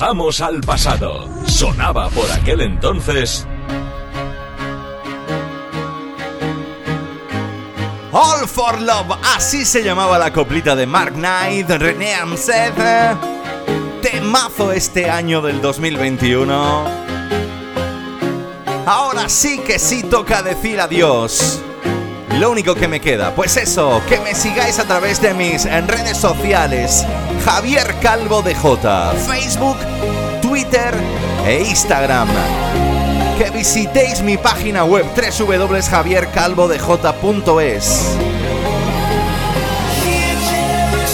Viajamos al pasado. Sonaba por aquel entonces. All for Love, así se llamaba la coplita de Mark Knight, René Amseth. Temazo este año del 2021. Ahora sí que sí toca decir adiós. Lo único que me queda, pues eso, que me sigáis a través de mis redes sociales. Javier Calvo de J, Facebook, Twitter e Instagram. Que visitéis mi página web www.javiercalvodej.es.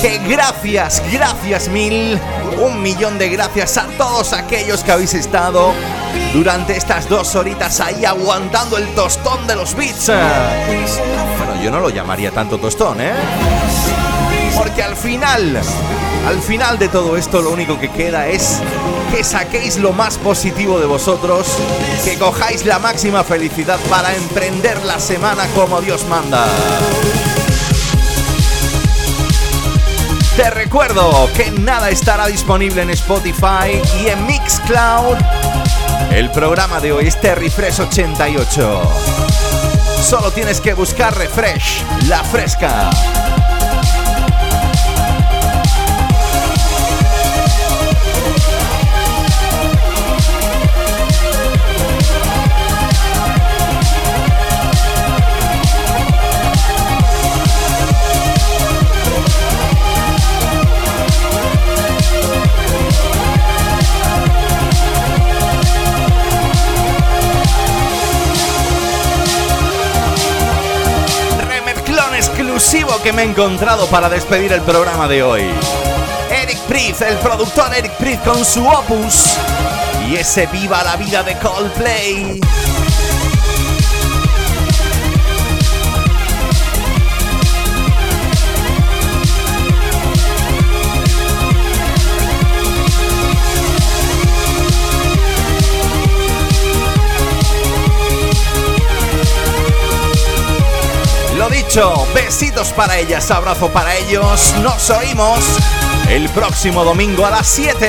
que gracias, gracias mil, un millón de gracias a todos aquellos que habéis estado durante estas dos horitas ahí aguantando el tostón de los beats. Bueno, yo no lo llamaría tanto tostón, ¿eh? Porque al final, al final de todo esto lo único que queda es que saquéis lo más positivo de vosotros, que cojáis la máxima felicidad para emprender la semana como Dios manda. Te recuerdo que nada estará disponible en Spotify y en Mixcloud. El programa de hoy es Terry Fresh 88. Solo tienes que buscar Refresh, la fresca. Que me he encontrado para despedir el programa de hoy. Eric Priest, el productor Eric Priest con su opus. Y ese viva la vida de Coldplay. Besitos para ellas, abrazo para ellos. Nos oímos el próximo domingo a las 7.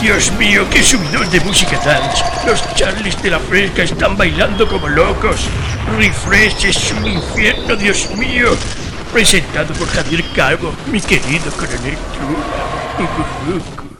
Dios mío, qué subidón de música dance. Los Charlies de la Fresca están bailando como locos. Refresh es un infierno, Dios mío. Presentado por Javier Calvo, mi querido coronel Trula.